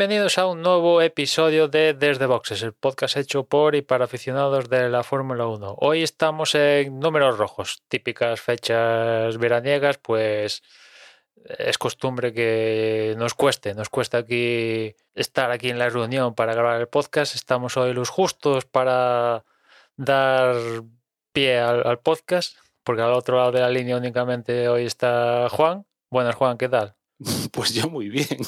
Bienvenidos a un nuevo episodio de Desde Boxes, el podcast hecho por y para aficionados de la Fórmula 1. Hoy estamos en números rojos, típicas fechas veraniegas, pues es costumbre que nos cueste, nos cuesta aquí estar aquí en la reunión para grabar el podcast. Estamos hoy los justos para dar pie al, al podcast, porque al otro lado de la línea únicamente hoy está Juan. Buenas, Juan, ¿qué tal? Pues yo muy bien.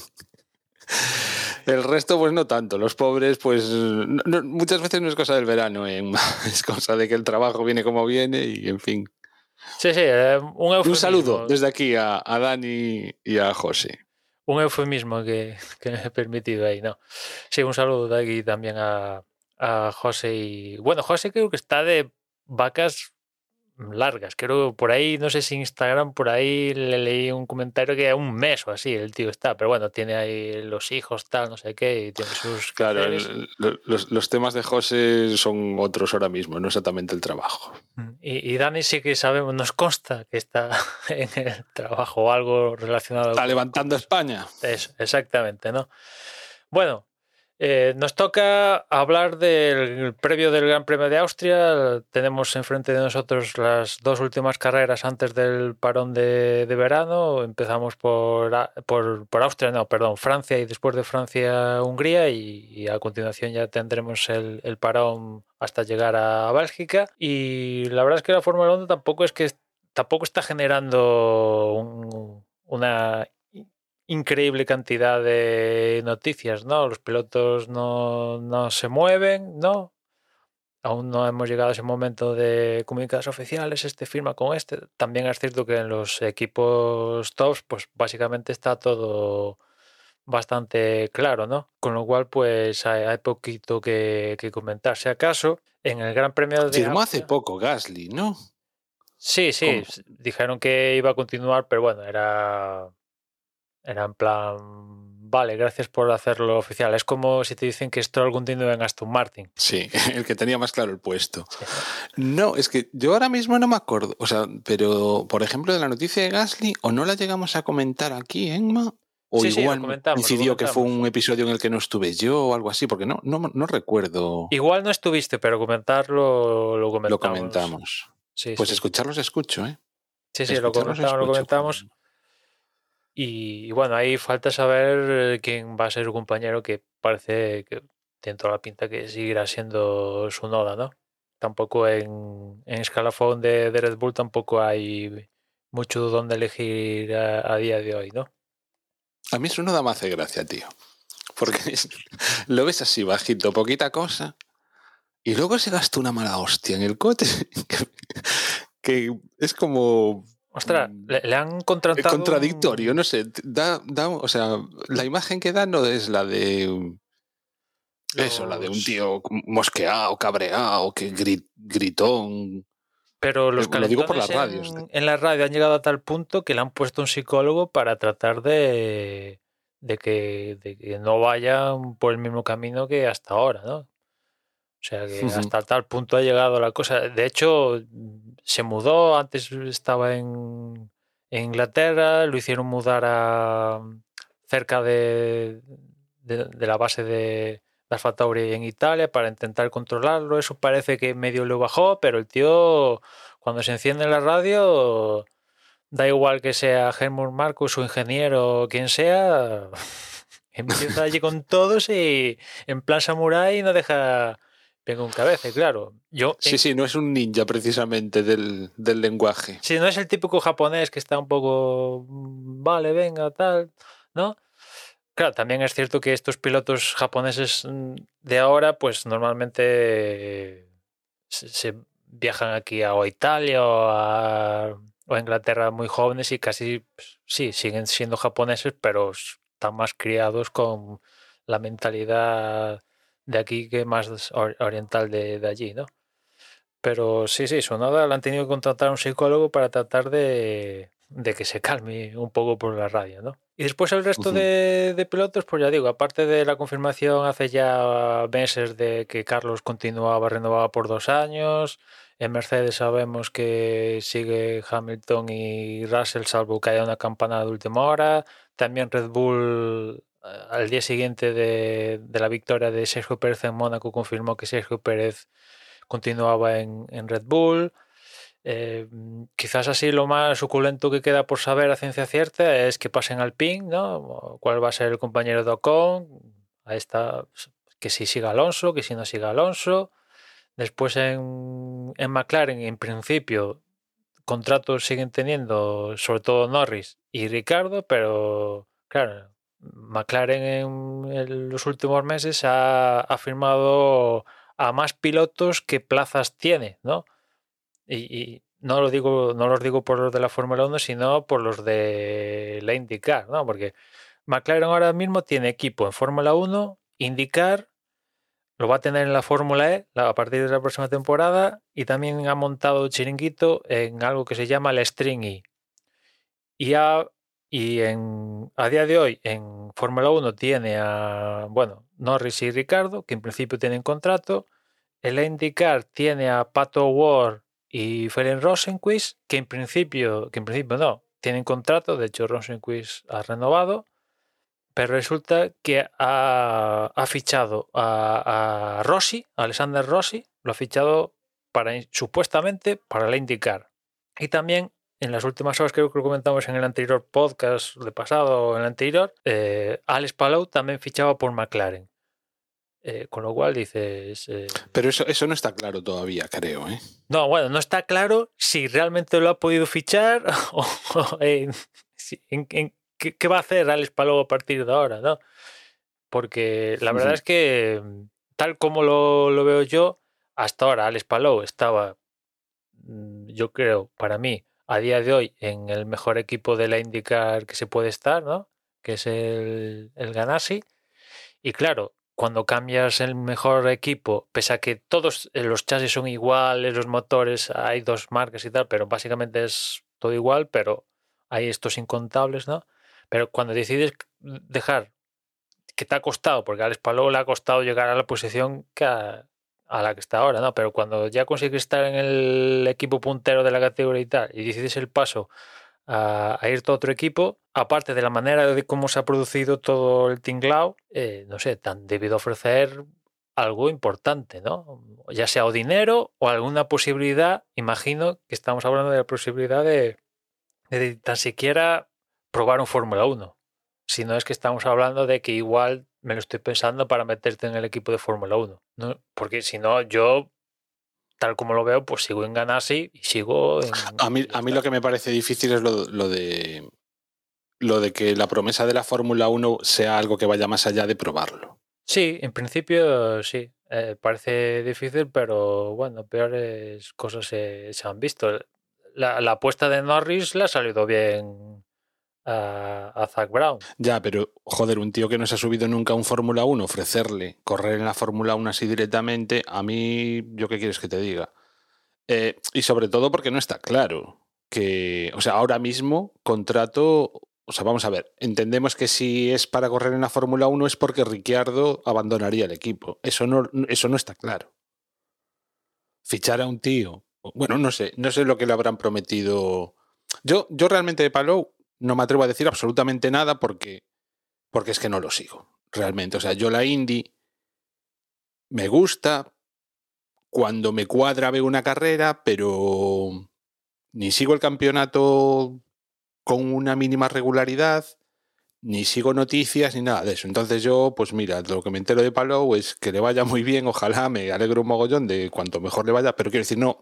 El resto, pues no tanto. Los pobres, pues no- no- muchas veces no es cosa del verano, ¿eh? es cosa de que el trabajo viene como viene y en fin. Sí, sí, eh, un eufemismo. Un saludo desde aquí a, a Dani y a José. un eufemismo que, que me he permitido ahí, ¿no? Sí, un saludo de aquí también a, a José y... Bueno, José creo que está de vacas largas, creo por ahí, no sé si Instagram, por ahí le leí un comentario que un mes o así el tío está, pero bueno, tiene ahí los hijos, tal, no sé qué, y tiene sus... Claro, el- los, los temas de José son otros ahora mismo, no exactamente el trabajo. Y, y Dani sí que sabemos, nos consta que está en el trabajo o algo relacionado Está con- levantando España. Eso, exactamente, ¿no? Bueno, eh, nos toca hablar del previo del Gran Premio de Austria. Tenemos enfrente de nosotros las dos últimas carreras antes del parón de, verano. Empezamos por, por, por Austria, no, perdón, Francia y después de Francia, Hungría. Y, y a continuación ya tendremos el, el parón hasta llegar a Bélgica. Y la verdad es que la Fórmula 1 tampoco es que tampoco está generando un- una increíble cantidad de noticias, ¿no? Los pilotos no, no se mueven, ¿no? Aún no hemos llegado a ese momento de comunicados oficiales, este firma con este. También es cierto que en los equipos tops, pues básicamente está todo bastante claro, ¿no? Con lo cual, pues hay, hay poquito que, que comentar. Si acaso, en el Gran Premio de Firmó hace poco Gasly, ¿no? Sí, sí, dijeron que iba a continuar, pero bueno, era, era en plan, vale, gracias por hacerlo oficial. Es como si te dicen que Stroll continúa en Aston Martin. Sí, el que tenía más claro el puesto. No, es que yo ahora mismo no me acuerdo. O sea, pero por ejemplo de la noticia de Gasly, o no la llegamos a comentar aquí, Enma, o Sí, sí, igual lo coincidió que fue un episodio en el que no estuve yo o algo así, porque no, no, no recuerdo. Igual no estuviste, pero comentarlo lo comentamos. Lo comentamos. Sí, Pues sí, escucharlos escucho, ¿eh? sí, sí, lo comentamos. Y, bueno, ahí falta saber quién va a ser su compañero, que parece que tiene toda la pinta que seguirá siendo su noda, ¿no? Tampoco en, en escalafón de, Red Bull tampoco hay mucho donde elegir a, día de hoy, ¿no? A mí eso no da más hace gracia, tío. Porque lo ves así bajito, poquita cosa, y luego se gasta una mala hostia en el coche, que es como Ostras, Mm. le, le han Es contratado. un- contradictorio, no sé, da, da, o sea, la imagen que da no es la de eso, la de un tío mosqueado, cabreado, que gri- gritón. Pero los Eh, lo digo por las radios, en, en la radio han llegado a tal punto que le han puesto un psicólogo para tratar de, de, que, de que no vayan por el mismo camino que hasta ahora, ¿no? O sea que Ujú. hasta tal punto ha llegado la cosa. De hecho, se mudó, antes estaba en, en Inglaterra, lo hicieron mudar a cerca de, de, de la base de, Alfa Tauri en Italia para intentar controlarlo. Eso parece que medio lo bajó, pero el tío, cuando se enciende la radio, da igual que sea Helmut Marcus, su ingeniero o quien sea, empieza allí con todos y en plan samurái no deja venga un cabeza, claro. Yo, Sí, sí, no es un ninja precisamente del, del lenguaje. si no es el típico japonés que está un poco, mm, vale, venga, tal, ¿no? Claro, también es cierto que estos pilotos japoneses mm, de ahora, pues normalmente se, se viajan aquí a Italia o a, o a Inglaterra muy jóvenes y casi, pues, sí, siguen siendo japoneses, pero están más criados con la mentalidad de aquí que más or- oriental de, de allí, ¿no? Pero sí, sí, Sonoda le han tenido que contratar a un psicólogo para tratar de, de que se calme un poco por la radio, ¿no? Y después el resto de, de pilotos, pues ya digo, aparte de la confirmación hace ya meses de que Carlos continuaba renovado por dos años, en Mercedes sabemos que sigue Hamilton y Russell, salvo que haya una campanada de última hora. También Red Bull, al día siguiente de, la victoria de Sergio Pérez en Mónaco, confirmó que Sergio Pérez continuaba en, Red Bull. Eh, quizás así lo más suculento que queda por saber a ciencia cierta es que pasen al PIN, ¿no? ¿Cuál va a ser el compañero de Ocon? Ahí está, que si siga Alonso, que si no siga Alonso. Después en, en McLaren, en principio, contratos siguen teniendo, sobre todo Norris y Ricardo, pero claro, McLaren en, los últimos meses ha, ha firmado a más pilotos que plazas tiene, ¿no? Y, no lo digo, no los digo por los de la Fórmula 1, sino por los de la IndyCar, ¿no? Porque McLaren ahora mismo tiene equipo en Fórmula 1, IndyCar, lo va a tener en la Fórmula E a partir de la próxima temporada y también ha montado chiringuito en algo que se llama el String E. Y, a, y en, a día de hoy en Fórmula 1 tiene a, bueno, Norris y Ricardo, que en principio tienen contrato. En la IndyCar tiene a Pato Ward y Ferenc Rosenquist, que en principio, que en principio no, tienen contrato, de hecho Rosenquist ha renovado, pero resulta que ha, ha fichado a, a Rossi, Alexander Rossi, lo ha fichado para supuestamente para la IndyCar. Y también en las últimas horas, creo que lo comentamos en el anterior podcast de pasado o en el anterior, eh, Alex Palou también fichaba por McLaren. Eh, con lo cual dices. eh, Pero eso, eso no está claro todavía, creo, ¿eh? no, bueno, no está claro si realmente lo ha podido fichar o, o en, si- en- en qué, qué va a hacer Alex Palou a partir de ahora, ¿no? Porque la verdad es que, mm, tal como lo, lo veo yo, hasta ahora Alex Palou estaba, mm, yo creo, para mí, a día de hoy, en el mejor equipo de la IndyCar que se puede estar, ¿no? Que es el, el Ganassi. Y claro, cuando cambias el mejor equipo, pese a que todos eh, los chasis son iguales, los motores, hay dos marcas y tal, pero básicamente es todo igual, pero hay estos incontables, ¿no? Pero cuando decides dejar, que te ha costado, porque a Alex Palou le ha costado llegar a la posición que a, a la que está ahora, ¿no? Pero cuando ya consigues estar en el equipo puntero de la categoría y tal, y decides el paso a, a irte a otro equipo, aparte de la manera de cómo se ha producido todo el tinglao, eh, no sé, te han debido ofrecer algo importante, ¿no? Ya sea o dinero o alguna posibilidad, imagino que estamos hablando de la posibilidad de, de tan siquiera probar un Fórmula 1. Si no es que estamos hablando de que igual me lo estoy pensando para meterte en el equipo de Fórmula 1. ¿No? Porque si no, yo, tal como lo veo, pues sigo en Ganassi y sigo en... A mí, a mí lo que me parece difícil es lo, lo de lo de que la promesa de la Fórmula 1 sea algo que vaya más allá de probarlo. Sí, en principio sí. Eh, parece difícil, pero bueno, peores cosas se, se han visto. La, la apuesta de Norris le ha salido bien a, a Zach Brown. Ya, pero joder, un tío que no se ha subido nunca a un Fórmula 1, ofrecerle correr en la Fórmula 1 así directamente, a mí, ¿yo qué quieres que te diga? Eh, y sobre todo porque no está claro que, o sea, ahora mismo contrato, o sea, vamos a ver, entendemos que si es para correr en la Fórmula 1 es porque Ricciardo abandonaría el equipo. Eso no, eso no está claro. Fichar a un tío, bueno, no sé, no sé lo que le habrán prometido. Yo, yo realmente de Palou no me atrevo a decir absolutamente nada porque, porque es que no lo sigo, realmente. O sea, yo la Indy me gusta, cuando me cuadra veo una carrera, pero ni sigo el campeonato con una mínima regularidad, ni sigo noticias, ni nada de eso. Entonces yo, pues mira, lo que me entero de Palou es que le vaya muy bien, ojalá me alegro un mogollón de cuanto mejor le vaya, pero quiero decir, no,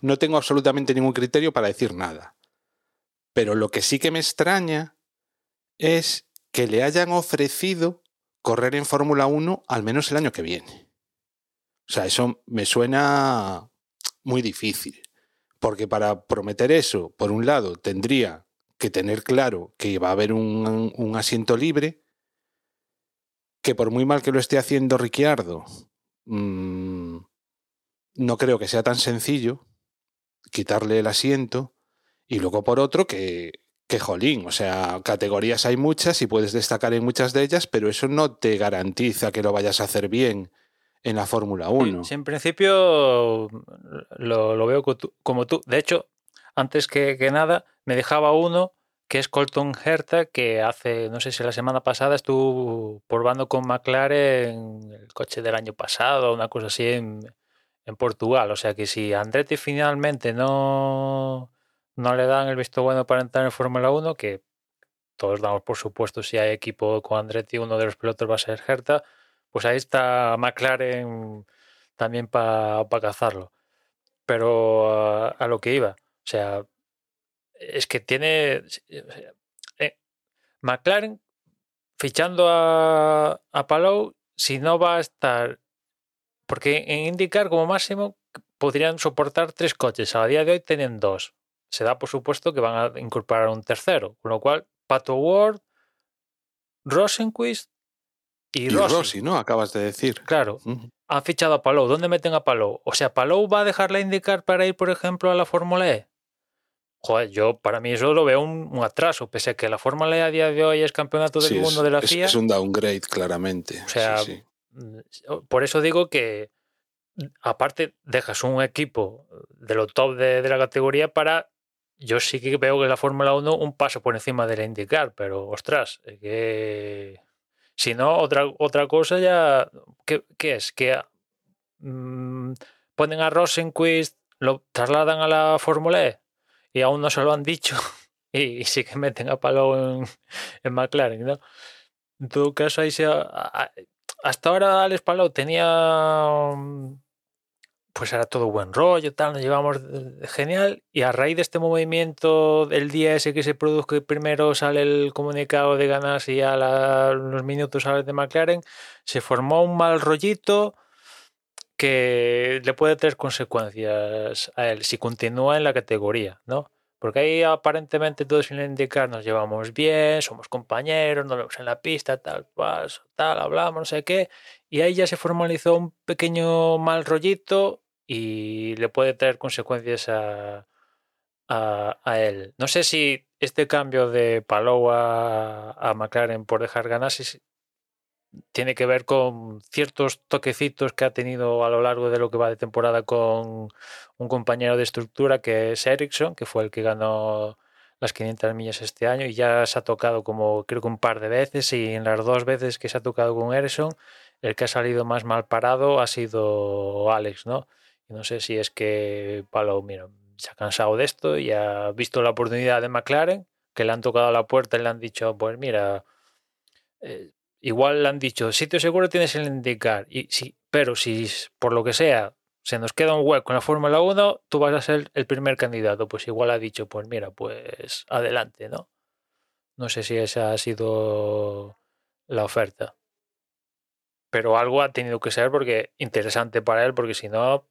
no tengo absolutamente ningún criterio para decir nada. Pero lo que sí que me extraña es que le hayan ofrecido correr en Fórmula 1 al menos el año que viene. O sea, eso me suena muy difícil. Porque para prometer eso, por un lado, tendría que tener claro que va a haber un, asiento libre, que por muy mal que lo esté haciendo Ricciardo, mmm, no creo que sea tan sencillo quitarle el asiento y luego por otro que, que jolín, o sea, categorías hay muchas y puedes destacar en muchas de ellas, pero eso no te garantiza que lo vayas a hacer bien en la Fórmula 1. Sí, en principio lo, lo veo como tú. De hecho, antes que, que, nada, me dejaba uno que es Colton Herta, que hace, no sé si la semana pasada estuvo probando con McLaren el coche del año pasado, una cosa así en, en Portugal. O sea que si Andretti finalmente no, no le dan el visto bueno para entrar en Fórmula 1, que todos damos por supuesto si hay equipo con Andretti, uno de los pilotos va a ser Herta, pues ahí está McLaren también para cazarlo. Pero a, lo que iba, o sea, es que tiene eh, McLaren fichando a, a Palou, si no va a estar, porque en indicar como máximo podrían soportar tres coches, a día de hoy tienen dos. Se da por supuesto que van a incorporar un tercero, con lo cual Pato Ward, Rosenquist y, y Rossi. Rossi, ¿no? Acabas de decir. Claro. Uh -huh. Han fichado a Palou. ¿Dónde meten a Palou? O sea, ¿Palou va a dejarla indicar para ir, por ejemplo, a la Fórmula E? Joder, yo para mí eso lo veo un, un, atraso, pese a que la Fórmula E a día de hoy es campeonato del sí, mundo es, de la es, FIA. Es un downgrade, claramente. O sea, sí, por eso digo que aparte dejas un equipo de lo top de, de la categoría para yo sí que veo que la Fórmula 1 un paso por encima de la IndyCar, pero ostras, que si no, otra, otra cosa ya. ¿Qué, qué es? Que mmm, ponen a Rosenquist, lo trasladan a la Fórmula E y aún no se lo han dicho y, sí que meten a Palou en, en, McLaren, ¿no? En todo caso, ahí se. Hasta ahora Alex Palou tenía pues era todo buen rollo, tal, nos llevamos genial. Y a raíz de este movimiento, el día ese que se produjo, primero sale el comunicado de ganas y a la, unos minutos sale de McLaren, se formó un mal rollito que le puede tener consecuencias a él si continúa en la categoría, ¿no? Porque ahí aparentemente todos sin indicar nos llevamos bien, somos compañeros, nos vemos en la pista, tal, tal, tal, hablamos, no sé qué. Y ahí ya se formalizó un pequeño mal rollito y le puede traer consecuencias a, a, él. No sé si este cambio de Palou a, a McLaren por dejar ganar si tiene que ver con ciertos toquecitos que ha tenido a lo largo de lo que va de temporada con un compañero de estructura que es Ericsson, que fue el que ganó las 500 millas este año y ya se ha tocado como creo que un par de veces y en las dos veces que se ha tocado con Ericsson el que ha salido más mal parado ha sido Alex, ¿no? No sé si es que Palo, mira, se ha cansado de esto y ha visto la oportunidad de McLaren, que le han tocado la puerta y le han dicho, pues mira, eh, igual le han dicho, sitio seguro tienes el indicar, y sí, pero si por lo que sea se nos queda un hueco en la Fórmula 1, tú vas a ser el primer candidato. Pues igual ha dicho, pues mira, pues adelante, ¿no? No sé si esa ha sido la oferta. Pero algo ha tenido que ser porque interesante para él, porque si no,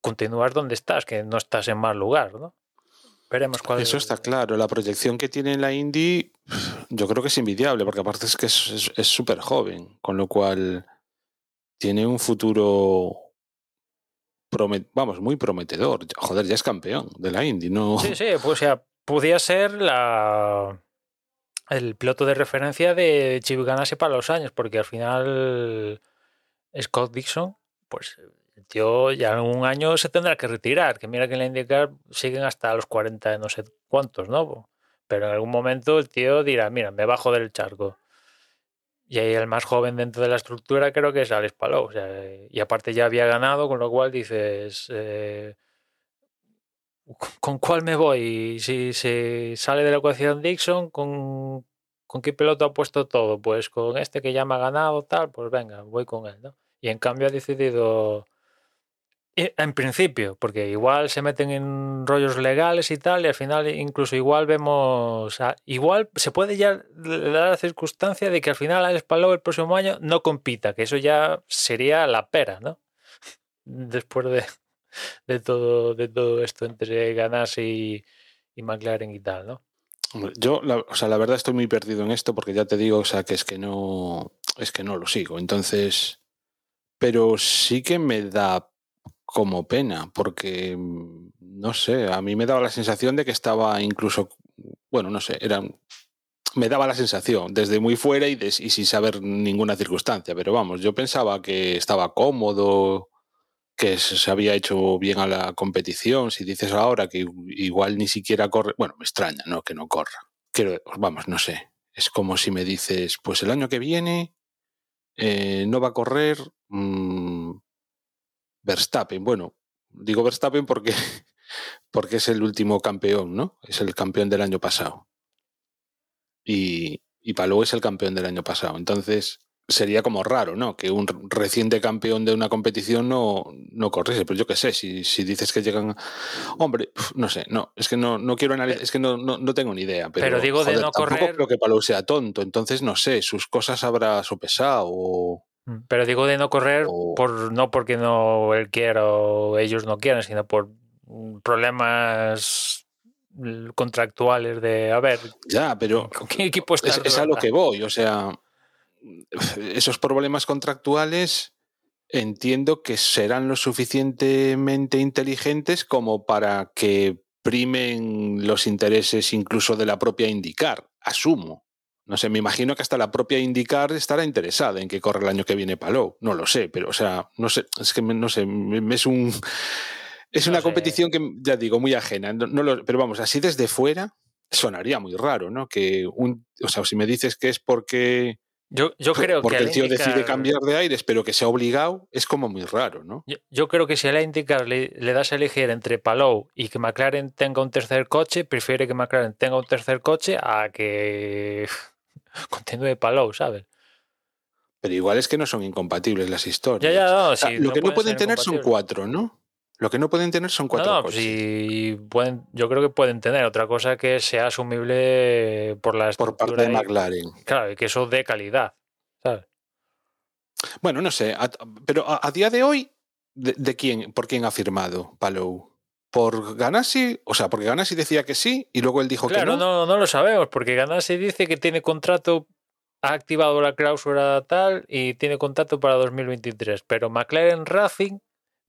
continuar donde estás, que no estás en mal lugar, ¿no? Veremos cuál Eso está claro. La proyección que tiene en la Indy, yo creo que es invidiable, porque aparte es que es súper joven, con lo cual tiene un futuro, promet vamos, muy prometedor. Joder, ya es campeón de la Indy, ¿no? Sí, sí, pues o sea, podía ser la el piloto de referencia de Chip Ganassi para los años, porque al final Scott Dixon, pues tío ya en un año se tendrá que retirar, que mira que en la IndyCar siguen hasta los 40, no sé cuántos, ¿no? Pero en algún momento el tío dirá, mira, me bajo del charco. Y ahí el más joven dentro de la estructura creo que es Alex Palou. Y aparte ya había ganado, con lo cual dices, eh, ¿con cuál me voy? Si se sale de la ecuación Dixon, ¿con, ¿con qué piloto ha puesto todo? Pues con este que ya me ha ganado, tal, pues venga, voy con él, ¿no? Y en cambio ha decidido en principio, porque igual se meten en rollos legales y tal, y al final incluso igual vemos, igual se puede ya dar la circunstancia de que al final Alex Palou el próximo año no compita, que eso ya sería la pera, ¿no? Después de, de todo, de todo esto entre Ganas y, y McLaren y tal, ¿no? Yo, la, o sea, la verdad estoy muy perdido en esto porque ya te digo, o sea, que es que no, es que no lo sigo. Entonces, pero sí que me da como pena, porque mm, no sé, a mí me daba la sensación de que estaba incluso, bueno, no sé, era, me daba la sensación desde muy fuera y, sin saber ninguna circunstancia, pero vamos, yo pensaba que estaba cómodo, que se se había hecho bien a la competición. Si dices ahora que igual ni siquiera corre, bueno, me extraña, ¿no? Que no corra. Quiero, vamos, no sé. Es como si me dices, pues el año que viene eh, no va a correr mm, Verstappen. Bueno, digo Verstappen porque, porque es el último campeón, ¿no? Es el campeón del año pasado. Y, y Palou es el campeón del año pasado. Entonces sería como raro, ¿no? Que un reciente campeón de una competición no, no corriese. Pero yo qué sé, si, si dices que llegan. Hombre, no sé, no, es que no, no quiero analizar, es que no, no, no tengo ni idea. Pero, Pero digo de no tampoco correr- creo que Palou sea tonto. Entonces, no sé, sus cosas habrá sopesado o. Mm, Pero digo de no correr por no porque no él quiera o ellos no quieran, sino por mm, problemas mm, contractuales de a ver Ya, pero ¿con qué equipo está es, es a lo que voy. O sea, esos problemas contractuales entiendo que serán lo suficientemente inteligentes como para que primen los intereses incluso de la propia Indicar, asumo. No sé, me imagino que hasta la propia Indicar estará interesada en que corra el año que viene Palou. No lo sé, pero o sea, no sé, es que no sé, es un es No una sé. competición que ya digo muy ajena. No, no lo- pero vamos, así desde fuera sonaría muy raro, ¿no? Que un, o sea, si me dices que es porque Yo, yo creo porque que el tío indicar- decide cambiar de aires, pero que sea obligado, es como muy raro, ¿no? Yo, yo creo que si a la indicar le, le das a elegir entre Palou y que McLaren tenga un tercer coche, prefiere que McLaren tenga un tercer coche a que continúe Palou, ¿sabes? Pero igual es que no son incompatibles las historias. Ya, ya, no, O sea, sí, lo que no pueden tener son cuatro, ¿no? Lo que no pueden tener son No, cuatro no, coches. sí, pueden, yo creo que pueden tener otra cosa que sea asumible por la Por parte de y- McLaren. Claro, y que eso dé calidad, ¿sabes? Bueno, no sé, a- pero a, a día de hoy, ¿de, de quién, ¿por quién ha firmado Palou? ¿Por Ganassi? O sea, porque Ganassi decía que sí y luego él dijo Claro, que no. no, no lo sabemos, porque Ganassi dice que tiene contrato, ha activado la cláusula tal y tiene contrato para 2023, pero McLaren Racing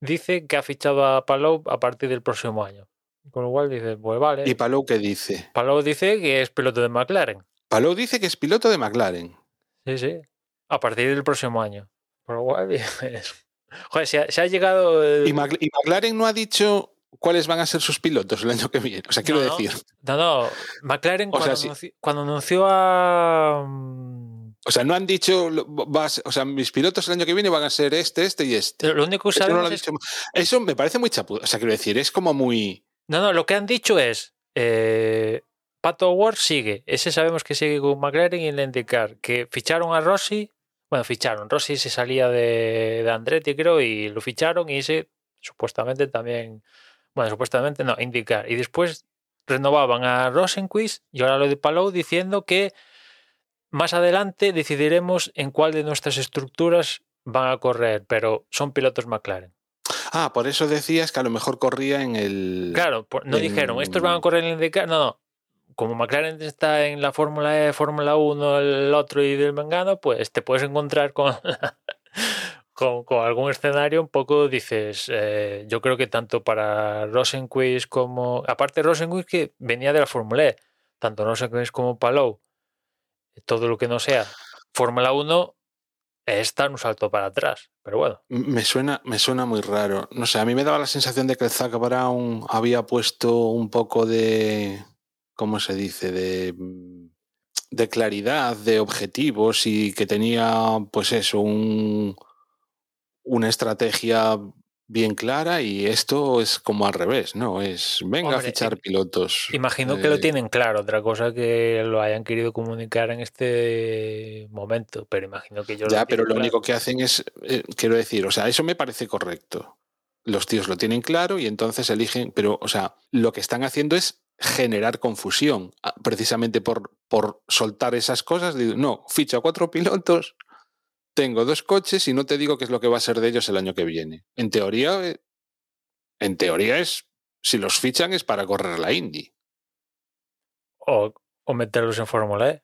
dice que ha fichado a Palou a partir del próximo año. Con lo cual dice, pues vale. ¿Y Palou qué dice? Palou dice que es piloto de McLaren. Palou dice que es piloto de McLaren. Sí, sí. A partir del próximo año. Por lo cual, dices, joder, se ha, se ha llegado. el- Y, Mac- y McLaren no ha dicho cuáles van a ser sus pilotos el año que viene. O sea, quiero No, decir, No, no. McLaren O sea, cuando, sí. anunció, cuando anunció a. mm, o sea, no han dicho, vas- o sea, mis pilotos el año que viene van a ser este, este y este. Lo único que Eso, no lo es eso me parece muy chapudo. O sea, quiero decir, es como muy. No, no, lo que han dicho es. Eh, Pato Ward sigue. Ese sabemos que sigue con McLaren y el indicar que ficharon a Rossi. Bueno, ficharon. Rossi se salía de, de Andretti, creo, y lo ficharon y ese supuestamente también. Bueno, supuestamente no, indicar. Y después renovaban a Rosenquist y ahora lo de Palou diciendo que más adelante decidiremos en cuál de nuestras estructuras van a correr, pero son pilotos McLaren. Ah, por eso decías que a lo mejor corría en el. Claro, no en- dijeron, estos van a correr en el IndyCar. No, no. Como McLaren está en la Fórmula E, Fórmula 1, el otro y del Mengano, pues te puedes encontrar con, con, algún escenario un poco, dices, eh, yo creo que tanto para Rosenquist como... Aparte Rosenquist que venía de la Fórmula E, tanto Rosenquist como Palou, todo lo que no sea Fórmula 1 está en un salto para atrás. Pero bueno, Me suena, me suena muy raro. No sé, a mí me daba la sensación de que el Zach Brown había puesto un poco de. ¿Cómo se dice? De. de claridad, de objetivos y que tenía, pues eso, un, una estrategia bien clara y esto es como al revés, ¿no? Es venga a fichar pilotos. Imagino que lo Eh, tienen claro, otra cosa que lo hayan querido comunicar en este momento, pero imagino que ellos Ya, lo pero lo claro. único que hacen es, eh, quiero decir, o sea, eso me parece correcto. Los tíos lo tienen claro y entonces eligen, pero, o sea, lo que están haciendo es generar confusión, ah, precisamente por, por soltar esas cosas. No, ficho a cuatro pilotos, tengo dos coches y no te digo qué es lo que va a ser de ellos el año que viene. En teoría, eh, en teoría es, si los fichan es para correr la Indy. O, o meterlos en Fórmula E.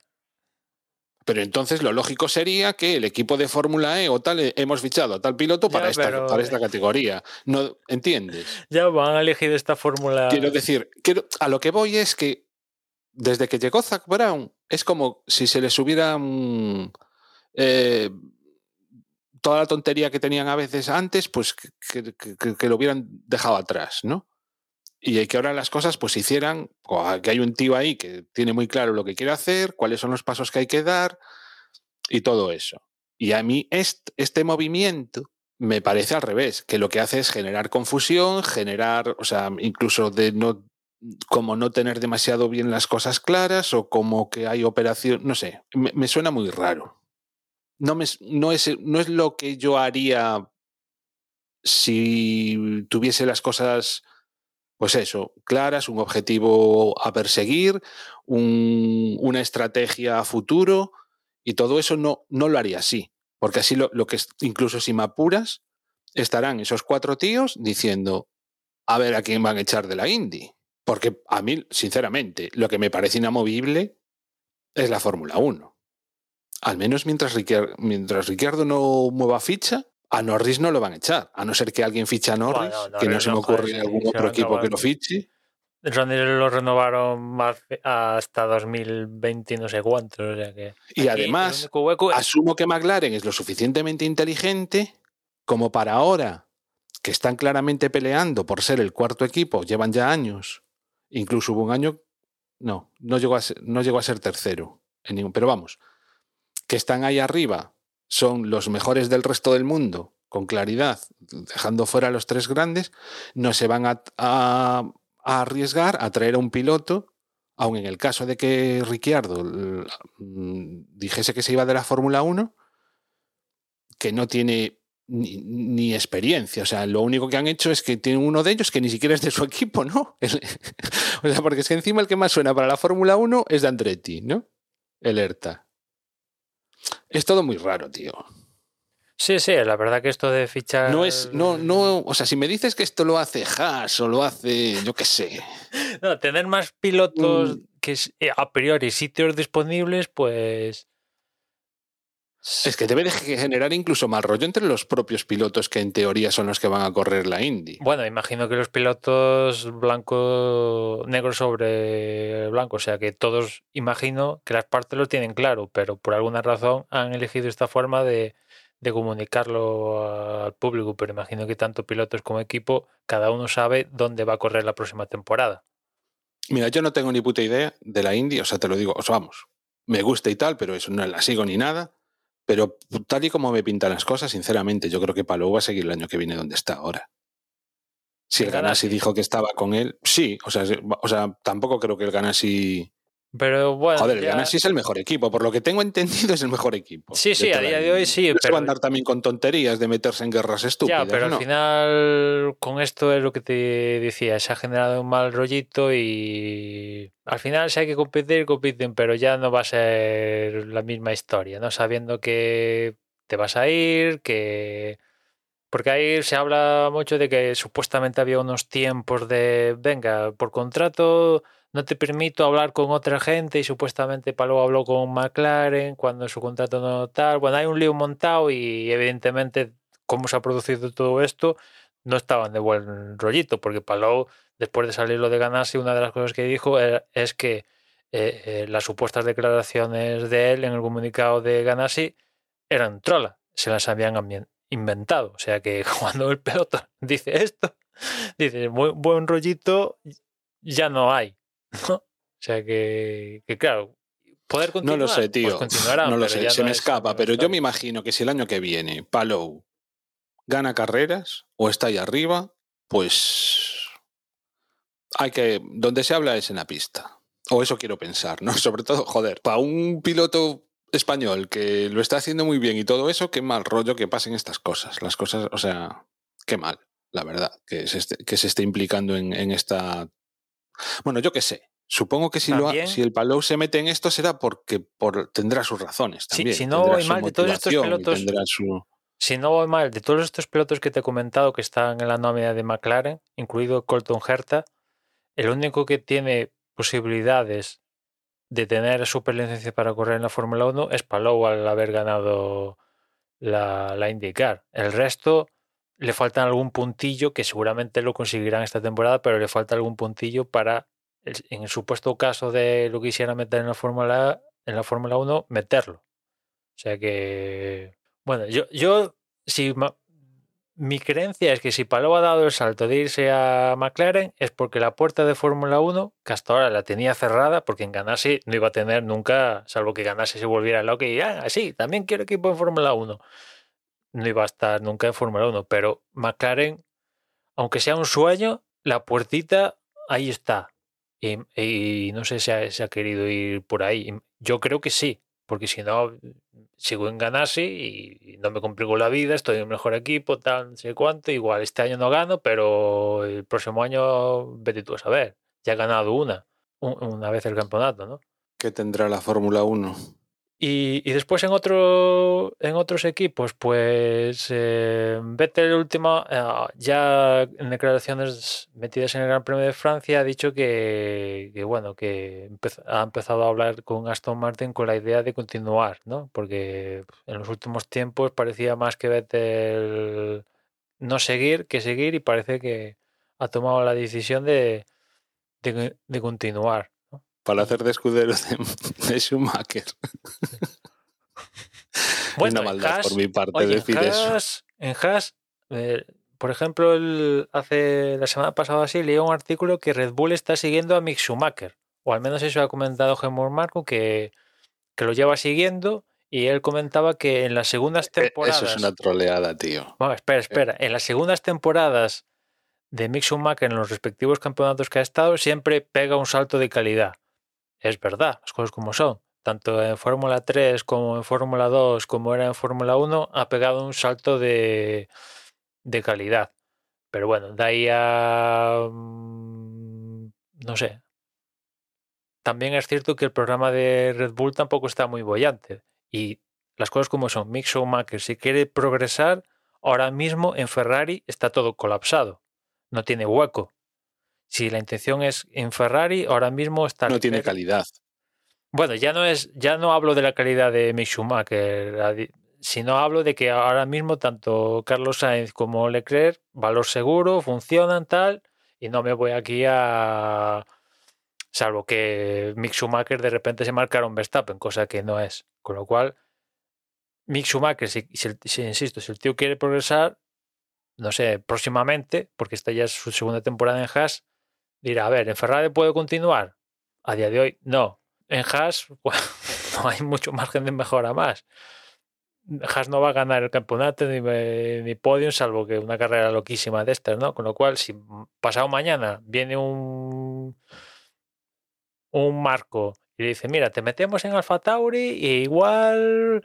Pero entonces lo lógico sería que el equipo de Fórmula E o tal, eh, hemos fichado a tal piloto para, Ya, esta, pero- para esta categoría. ¿No ¿Entiendes? Ya van a elegir esta fórmula. Quiero decir, quiero- a lo que voy es que desde que llegó Zach Brown, es como si se les hubiera eh, toda la tontería que tenían a veces antes, pues que, lo hubieran dejado atrás, ¿no? Y que ahora las cosas pues se hicieran, que hay un tío ahí que tiene muy claro lo que quiere hacer, cuáles son los pasos que hay que dar y todo eso. Y a mí est- este movimiento me parece al revés, que lo que hace es generar confusión, generar, o sea, incluso de no como no tener demasiado bien las cosas claras o como que hay operación, no sé, me suena muy raro. No, me, no, es, no es lo que yo haría si tuviese las cosas, pues eso, claras, un objetivo a perseguir, un- una estrategia a futuro y todo eso no, no lo haría así. Porque así lo, lo que es- incluso si me apuras, estarán esos cuatro tíos diciendo a ver a quién van a echar de la Indy. Porque a mí, sinceramente, lo que me parece inamovible es la Fórmula 1. Al menos mientras, Ricciar- mientras Ricciardo no mueva ficha, a Norris no lo van a echar. A no ser que alguien fiche a Norris, Bueno, que no se me no, ocurre sí, algún otro equipo que lo fiche. Lo renovaron hasta 2020 y no sé cuántos. O sea que Y aquí además, es- asumo que McLaren es lo suficientemente inteligente como para ahora, que están claramente peleando por ser el cuarto equipo, llevan ya años, incluso hubo un año, no, no llegó a ser, no llegó a ser tercero, en ningún, pero vamos, que están ahí arriba, son los mejores del resto del mundo, con claridad, dejando fuera a los tres grandes, no se van a, arriesgar a traer a un piloto aun en el caso de que Ricciardo mm, dijese que se iba de la Fórmula 1, que no tiene ni, experiencia. O sea, lo único que han hecho es que tienen uno de ellos que ni siquiera es de su equipo, ¿no? O sea, porque es que encima el que más suena para la Fórmula 1 es de Andretti, ¿no? El ERTA. Es todo muy raro, tío. Sí, sí, la verdad que esto de fichar. No es, no, no, o sea, si me dices que esto lo hace Haas o lo hace, yo qué sé, No, tener más pilotos Mm. que eh, a priori sitios disponibles, pues. Es que debe de generar incluso mal rollo entre los propios pilotos que en teoría son los que van a correr la Indy. Bueno, imagino que los pilotos blanco, negro sobre blanco, o sea que todos imagino que las partes lo tienen claro, pero por alguna razón han elegido esta forma de, de comunicarlo al público, pero imagino que tanto pilotos como equipo, cada uno sabe dónde va a correr la próxima temporada. Mira, yo no tengo ni puta idea de la Indy, o sea, te lo digo, o sea, vamos, me gusta y tal, pero eso no la sigo ni nada. Pero tal y como me pintan las cosas, sinceramente, yo creo que Palou va a seguir el año que viene donde está ahora. Si el. Ganassi dijo que estaba con él, sí, o sea, o sea, tampoco creo que el Ganassi... Pero bueno, Joder, el ya- Ganassi es el mejor equipo, por lo que tengo entendido es el mejor equipo. Sí, sí, a día de hoy sí, No se pero- va a andar también con tonterías de meterse en guerras estúpidas, Ya, pero ¿no? al final con esto es lo que te decía, se ha generado un mal rollito y al final si hay que competir, compiten, pero ya no va a ser la misma historia, ¿no? Sabiendo que te vas a ir, que... Porque ahí se habla mucho de que supuestamente había unos tiempos de, venga, por contrato no te permito hablar con otra gente y supuestamente Palou habló con McLaren cuando su contrato no tal. Bueno, hay un lío montado y evidentemente cómo se ha producido todo esto no estaban de buen rollito porque Palou después de salir lo de Ganassi una de las cosas que dijo era- es que eh, eh, las supuestas declaraciones de él en el comunicado de Ganassi eran trola, se las habían inventado. O sea que cuando el piloto dice esto, dice buen, buen rollito ya no hay. ¿No? O sea que, que claro, poder No continuar. lo sé, pues tío. no lo sé, se me es escapa, pero yo me imagino que si el año que viene Palou gana carreras o está ahí arriba, pues hay que. Donde se habla es en la pista. O eso quiero pensar, ¿no? Sobre todo, joder, para un piloto español que lo está haciendo muy bien y todo eso, qué mal rollo que pasen estas cosas. Las cosas, o sea, qué mal, la verdad, que se esté, que se esté implicando en, en esta. Bueno, yo qué sé. Supongo que si, lo ha- si el Palou se mete en esto será porque por, tendrá sus razones Sí, también. si no voy mal, de todos estos pilotos- su- Si no voy mal, de todos estos pilotos que te he comentado que están en la nómina de McLaren, incluido Colton Herta, el único que tiene posibilidades de tener superlicencia para correr en la Fórmula 1 es Palou al haber ganado la, la IndyCar. El resto le falta algún puntillo que seguramente lo conseguirán esta temporada, pero le falta algún puntillo para, en el supuesto caso de lo quisiera meter en la Fórmula en la Fórmula 1, meterlo. O sea que, bueno, yo, yo si mi creencia es que si Palou ha dado el salto de irse a McLaren es porque la puerta de Fórmula 1, que hasta ahora la tenía cerrada, porque en Ganassi no iba a tener nunca, salvo que Ganassi se volviera loco y, ah, sí, también quiero equipo en Fórmula 1. No iba a estar nunca en Fórmula 1, pero McLaren, aunque sea un sueño, la puertita ahí está. Y, no sé si ha, ha querido ir por ahí. Yo creo que sí, porque si no, sigo en Ganassi y no me complico la vida, estoy en el mejor equipo, tal, no sé cuánto. Igual este año no gano, pero el próximo año vete tú a saber. Ya he ganado una, una vez el campeonato, ¿no? ¿Qué tendrá la Fórmula 1? Y, después en, otro, en otros equipos, pues eh, Vettel último, eh, ya en declaraciones metidas en el Gran Premio de Francia, ha dicho que, bueno, que ha empezado a hablar con Aston Martin con la idea de continuar, ¿no? Porque en los últimos tiempos parecía más que Vettel no seguir que seguir y parece que ha tomado la decisión de, de, de continuar para hacer de escudero de, Schumacher. Bueno, Una maldad por mi parte oye, decir en eso. En Haas, eh, por ejemplo, el, hace la semana pasada así leí un artículo que Red Bull está siguiendo a Mick Schumacher, o al menos eso ha comentado Gemor Marco, que, que lo lleva siguiendo y él comentaba que en las segundas temporadas... Eso es una troleada, tío. Bueno, espera, espera. En las segundas temporadas de Mick Schumacher en los respectivos campeonatos que ha estado, siempre pega un salto de calidad es verdad, las cosas como son. Tanto en Fórmula 3 como en Fórmula 2, como era en Fórmula 1, ha pegado un salto de, de calidad. Pero bueno, de ahí a... mm, No sé. También es cierto que el programa de Red Bull tampoco está muy bollante. Y las cosas como son. Mick Schumacher, si quiere progresar, ahora mismo en Ferrari está todo colapsado. No tiene hueco. Si la intención es en Ferrari, ahora mismo está. No tiene calidad. Bueno, ya no es, ya no hablo de la calidad de Mick Schumacher, sino hablo de que ahora mismo tanto Carlos Sainz como Leclerc, valor seguro, funcionan tal, y no me voy aquí a. Salvo que Mick Schumacher de repente se marcara un Verstappen, cosa que no es. Con lo cual, Mick Schumacher, si, si, si insisto, si el tío quiere progresar, no sé, próximamente, porque esta ya es su segunda temporada en Haas, dirá, a ver, ¿en Ferrari puede continuar? A día de hoy, no. En Haas no hay mucho margen de mejora más. Haas no va a ganar el campeonato ni, ni podium, salvo que una carrera loquísima de estas, ¿no? Con lo cual, si pasado mañana viene un, un marco y le dice, mira, te metemos en Alfa Tauri e igual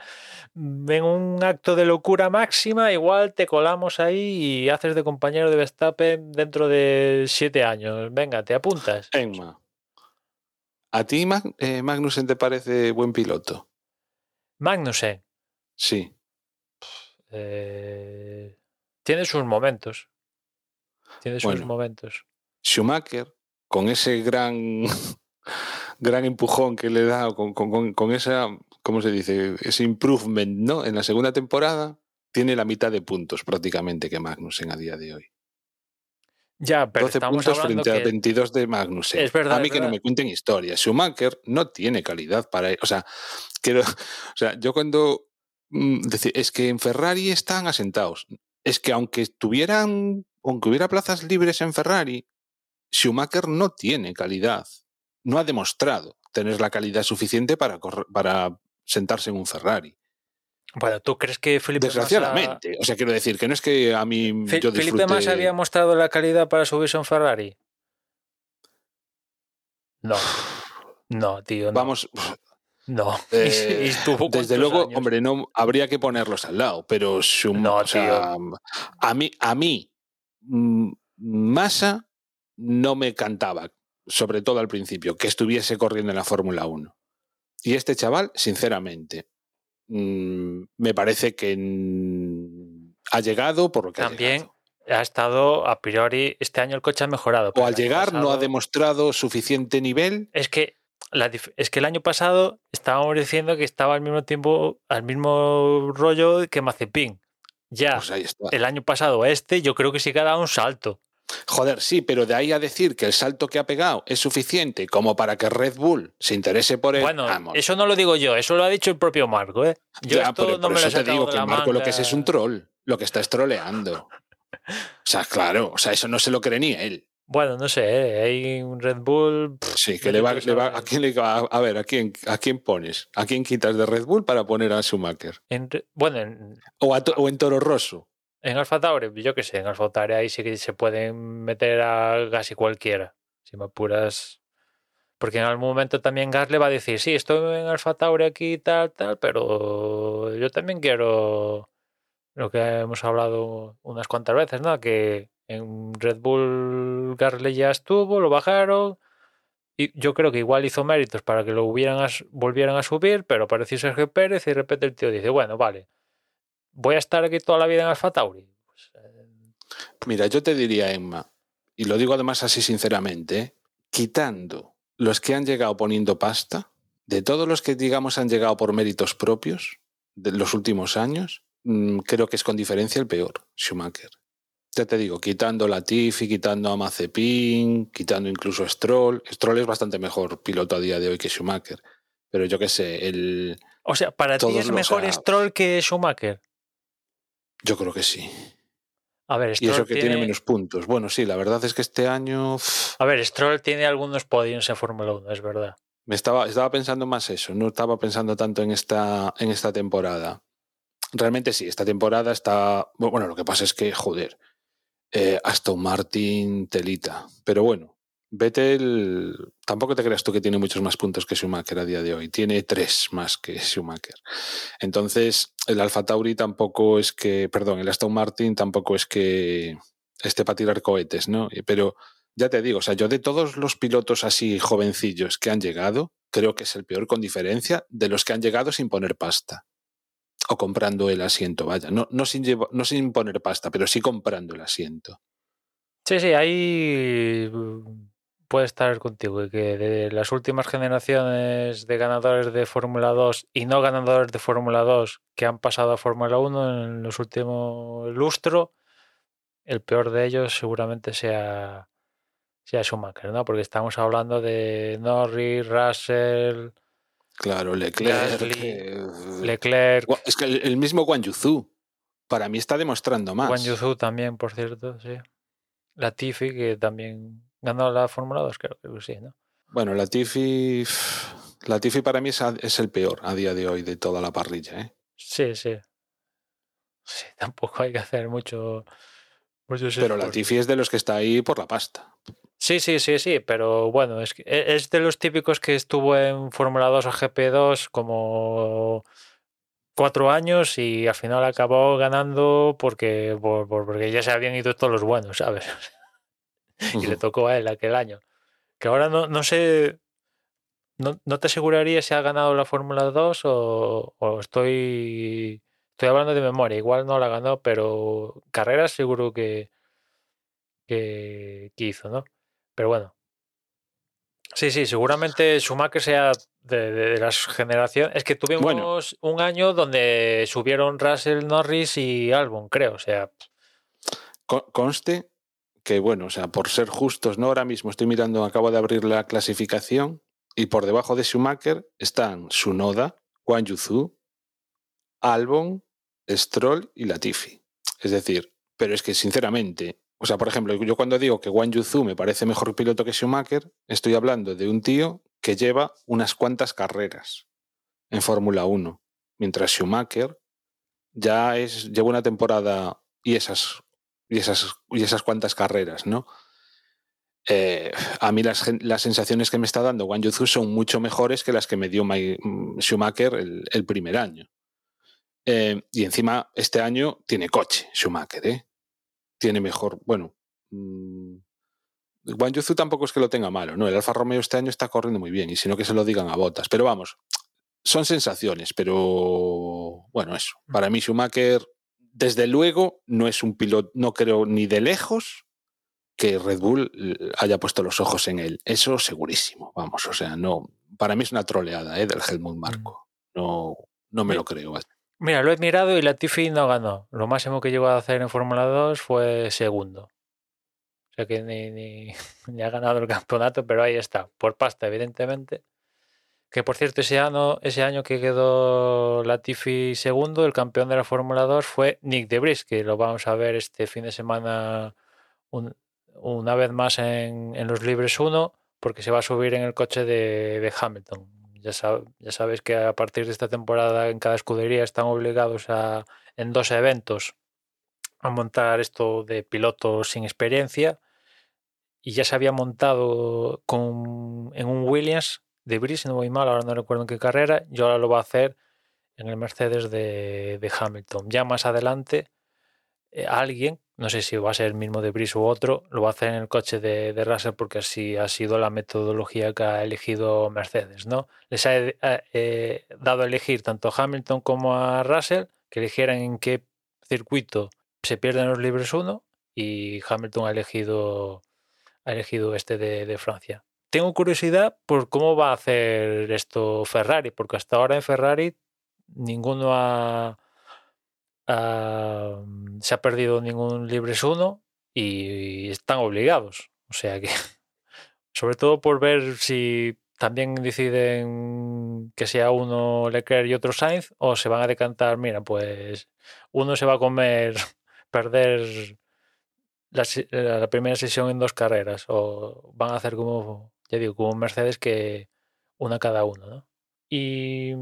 en un acto de locura máxima, igual te colamos ahí y haces de compañero de Verstappen dentro de siete años. Venga, te apuntas. Emma, ¿a ti Mag eh, Magnussen te parece buen piloto? Magnussen. Sí. Eh, tiene sus momentos. Tiene sus Bueno. momentos. Schumacher, con ese gran gran empujón que le da con, con, con, esa, ¿cómo se dice? Ese improvement, ¿no? En la segunda temporada tiene la mitad de puntos prácticamente que Magnussen a día de hoy. Ya, pero 12 estamos puntos hablando frente que... a 22 de Magnussen. Es verdad, a mí es que no me cuenten historias. Schumacher no tiene calidad para... O sea, quiero, o sea yo cuando... mm, decir, es que en Ferrari están asentados. Es que aunque tuvieran, aunque hubiera plazas libres en Ferrari, Schumacher no tiene calidad. No ha demostrado tener la calidad suficiente para, correr- para sentarse en un Ferrari. Bueno, ¿tú crees que Felipe Massa- Desgraciadamente. O sea, quiero decir que no es que a mí Fe- yo Felipe. Massa había mostrado la calidad para subirse a un Ferrari? No. No, tío, no. Vamos, No. Eh, Y- y estuvo Desde luego, años? hombre, no habría que ponerlos al lado, pero No, o sea, a mí, a mí, mm, Massa no me cantaba, sobre todo al principio, que estuviese corriendo en la Fórmula 1. Y este chaval, sinceramente, mm, me parece que ha llegado por lo que ha También llegado. ha estado, a priori, este año el coche ha mejorado. O al llegar no ha demostrado suficiente nivel Es que la es que el año pasado estábamos diciendo que estaba al mismo tiempo, al mismo rollo que Mazepin. Ya, Pues el año pasado este, yo creo que sí que ha dado un salto. Joder, sí, pero de ahí a decir que el salto que ha pegado es suficiente como para que Red Bull se interese por él. Bueno, vamos. eso no lo digo yo, eso lo ha dicho el propio Marco, ¿eh? Yo Ya, esto pero no por me lo he eso te digo que Marco lo que es es un troll. Lo que está es troleando. O sea, claro, o sea, eso no se lo cree ni él. Bueno, no sé, ¿eh? hay un Red Bull. pff, Sí, que le va, le va-. ¿a quién le va- a ver, ¿a quién, ¿a quién pones? ¿A quién quitas de Red Bull para poner a Schumacher? En bueno, en, O, a o en Toro Rosso. En Alfa Tauri, yo qué sé, en Alfa Tauri ahí sí que se pueden meter a casi cualquiera. Si me apuras. Porque en algún momento también Gas le va a decir, sí, estoy en Alfa Tauri aquí, tal, tal, pero yo también quiero lo que hemos hablado unas cuantas veces, ¿no? Que en Red Bull Gasly ya estuvo, lo bajaron. Y yo creo que igual hizo méritos para que lo hubieran volvieran a subir, pero apareció Sergio Pérez y de repente el tío dice, bueno, vale, voy a estar aquí toda la vida en Alfa Tauri. Pues, eh, Mira, yo te diría, Emma, y lo digo además así sinceramente, ¿eh? quitando los que han llegado poniendo pasta, de todos los que digamos han llegado por méritos propios de los últimos años, mm, creo que es con diferencia el peor, Schumacher. Ya te digo, quitando Latifi, quitando a Mazepin, quitando incluso a Stroll. Stroll es bastante mejor piloto a día de hoy que Schumacher. Pero yo qué sé, el, o sea, para ti es mejor Stroll que Schumacher. Yo creo que sí. A ver, Y Stroll eso que tiene, tiene menos puntos. Bueno, sí, la verdad es que este año... A ver, Stroll tiene algunos podiums en Fórmula 1, es verdad. Me estaba, estaba pensando más eso, no estaba pensando tanto en esta, en esta temporada. Realmente sí, esta temporada está. Bueno, lo que pasa es que, joder, eh, Aston Martin, telita. Pero bueno, Vettel, tampoco te creas tú que tiene muchos más puntos que Schumacher a día de hoy. Tiene tres más que Schumacher. Entonces, el Alfa Tauri tampoco es que. Perdón, el Aston Martin tampoco es que esté para tirar cohetes, ¿no? Pero ya te digo, o sea, yo de todos los pilotos así jovencillos que han llegado, creo que es el peor con diferencia de los que han llegado sin poner pasta. O comprando el asiento, vaya. No, sin, lleva- no sin poner pasta, pero sí comprando el asiento. Sí, sí, mm, puede estar contigo, que de las últimas generaciones de ganadores de Fórmula 2 y no ganadores de Fórmula 2 que han pasado a Fórmula 1 en los últimos lustro, el peor de ellos seguramente sea, sea Schumacher, ¿no? Porque estamos hablando de Norris, Russell, Claro, Leclerc. Gasly, eh, Leclerc, Es que el, el mismo Guan Yuzu, para mí está demostrando más. Guan Yuzu también, por cierto, sí. Latifi, que también ganó la Fórmula 2, creo que sí, ¿no? Bueno, Latifi, Latifi para mí es, es el peor a día de hoy de toda la parrilla. ¿eh? Sí, sí. Sí, tampoco hay que hacer mucho. muchos Pero. Latifi es de los que está ahí por la pasta. Sí, sí, sí, sí, pero bueno, es, que e- es de los típicos que estuvo en Fórmula 2 o GP2 como cuatro años y al final acabó ganando porque, por- por- porque ya se habían ido todos los buenos, ¿sabes? y le tocó a él aquel año. Que ahora no, no sé, no, no te aseguraría si ha ganado la Fórmula 2 o, o estoy, estoy hablando de memoria. Igual no la ganó, pero carreras seguro que, que, que hizo, ¿no? Pero bueno. Sí, sí, seguramente Schumacher sea de, de- de las generaciones. Es que tuvimos Bueno. un año donde subieron Russell, Norris y Albon, creo. O sea, Co- Conste que, bueno, o sea, por ser justos, ¿no? Ahora mismo estoy mirando, acabo de abrir la clasificación y por debajo de Schumacher están Sunoda, Guan Yuzu, Albon, Stroll y Latifi. Es decir, pero es que sinceramente, o sea, por ejemplo, yo cuando digo que Guan Yuzu me parece mejor piloto que Schumacher, estoy hablando de un tío que lleva unas cuantas carreras en Fórmula 1, mientras Schumacher ya es, lleva una temporada y esas, y esas, y esas cuantas carreras, ¿no? Eh, a mí las, las sensaciones que me está dando Guan Yuzu son mucho mejores que las que me dio Mai- mm, Schumacher el, el primer año. Eh, y encima, este año tiene coche Schumacher, ¿eh? Tiene mejor, bueno. mm, Guan Yuzu tampoco es que lo tenga malo, ¿no? El Alfa Romeo este año está corriendo muy bien, y si no que se lo digan a botas. Pero vamos, son sensaciones, pero bueno, eso. Para mí Schumacher, desde luego, no es un piloto, no creo ni de lejos que Red Bull eh, haya puesto los ojos en él. Eso segurísimo, vamos, o sea, no. para mí es una troleada ¿eh? del Helmut Mm. Marco. No, no me lo creo. Mira, lo he mirado y Latifi no ganó. Lo máximo que llegó a hacer en Fórmula 2 fue segundo. O sea que ni, ni, ni ha ganado el campeonato, pero ahí está, por pasta, evidentemente. Que por cierto, ese año, ese año que quedó Latifi segundo, el campeón de la Fórmula 2 fue Nick de Vries, que lo vamos a ver este fin de semana un- una vez más en, en los Libres 1, porque se va a subir en el coche de, de Hamilton. Ya, sab- ya sabes que a partir de esta temporada en cada escudería están obligados a, en dos eventos, a montar esto de pilotos sin experiencia. Y ya se había montado con, en un Williams de Brice, si no voy mal, ahora no recuerdo en qué carrera, y ahora lo va a hacer en el Mercedes de, de Hamilton. Ya más adelante, eh, alguien, no sé si va a ser el mismo de Brice u otro, lo va a hacer en el coche de, de Russell porque así ha sido la metodología que ha elegido Mercedes, ¿no? Les ha eh, eh, dado a elegir tanto a Hamilton como a Russell que eligieran en qué circuito se pierden los libres 1 y Hamilton ha elegido, ha elegido este de, de Francia. Tengo curiosidad por cómo va a hacer esto Ferrari, porque hasta ahora en Ferrari ninguno ha, se ha perdido ningún libres 1 y están obligados. O sea que, sobre todo por ver si también deciden que sea uno Leclerc y otro Sainz, o se van a decantar, mira, pues uno se va a comer perder la, la primera sesión en dos carreras, o van a hacer como, ya digo, como un Mercedes que una cada uno, ¿no? Y,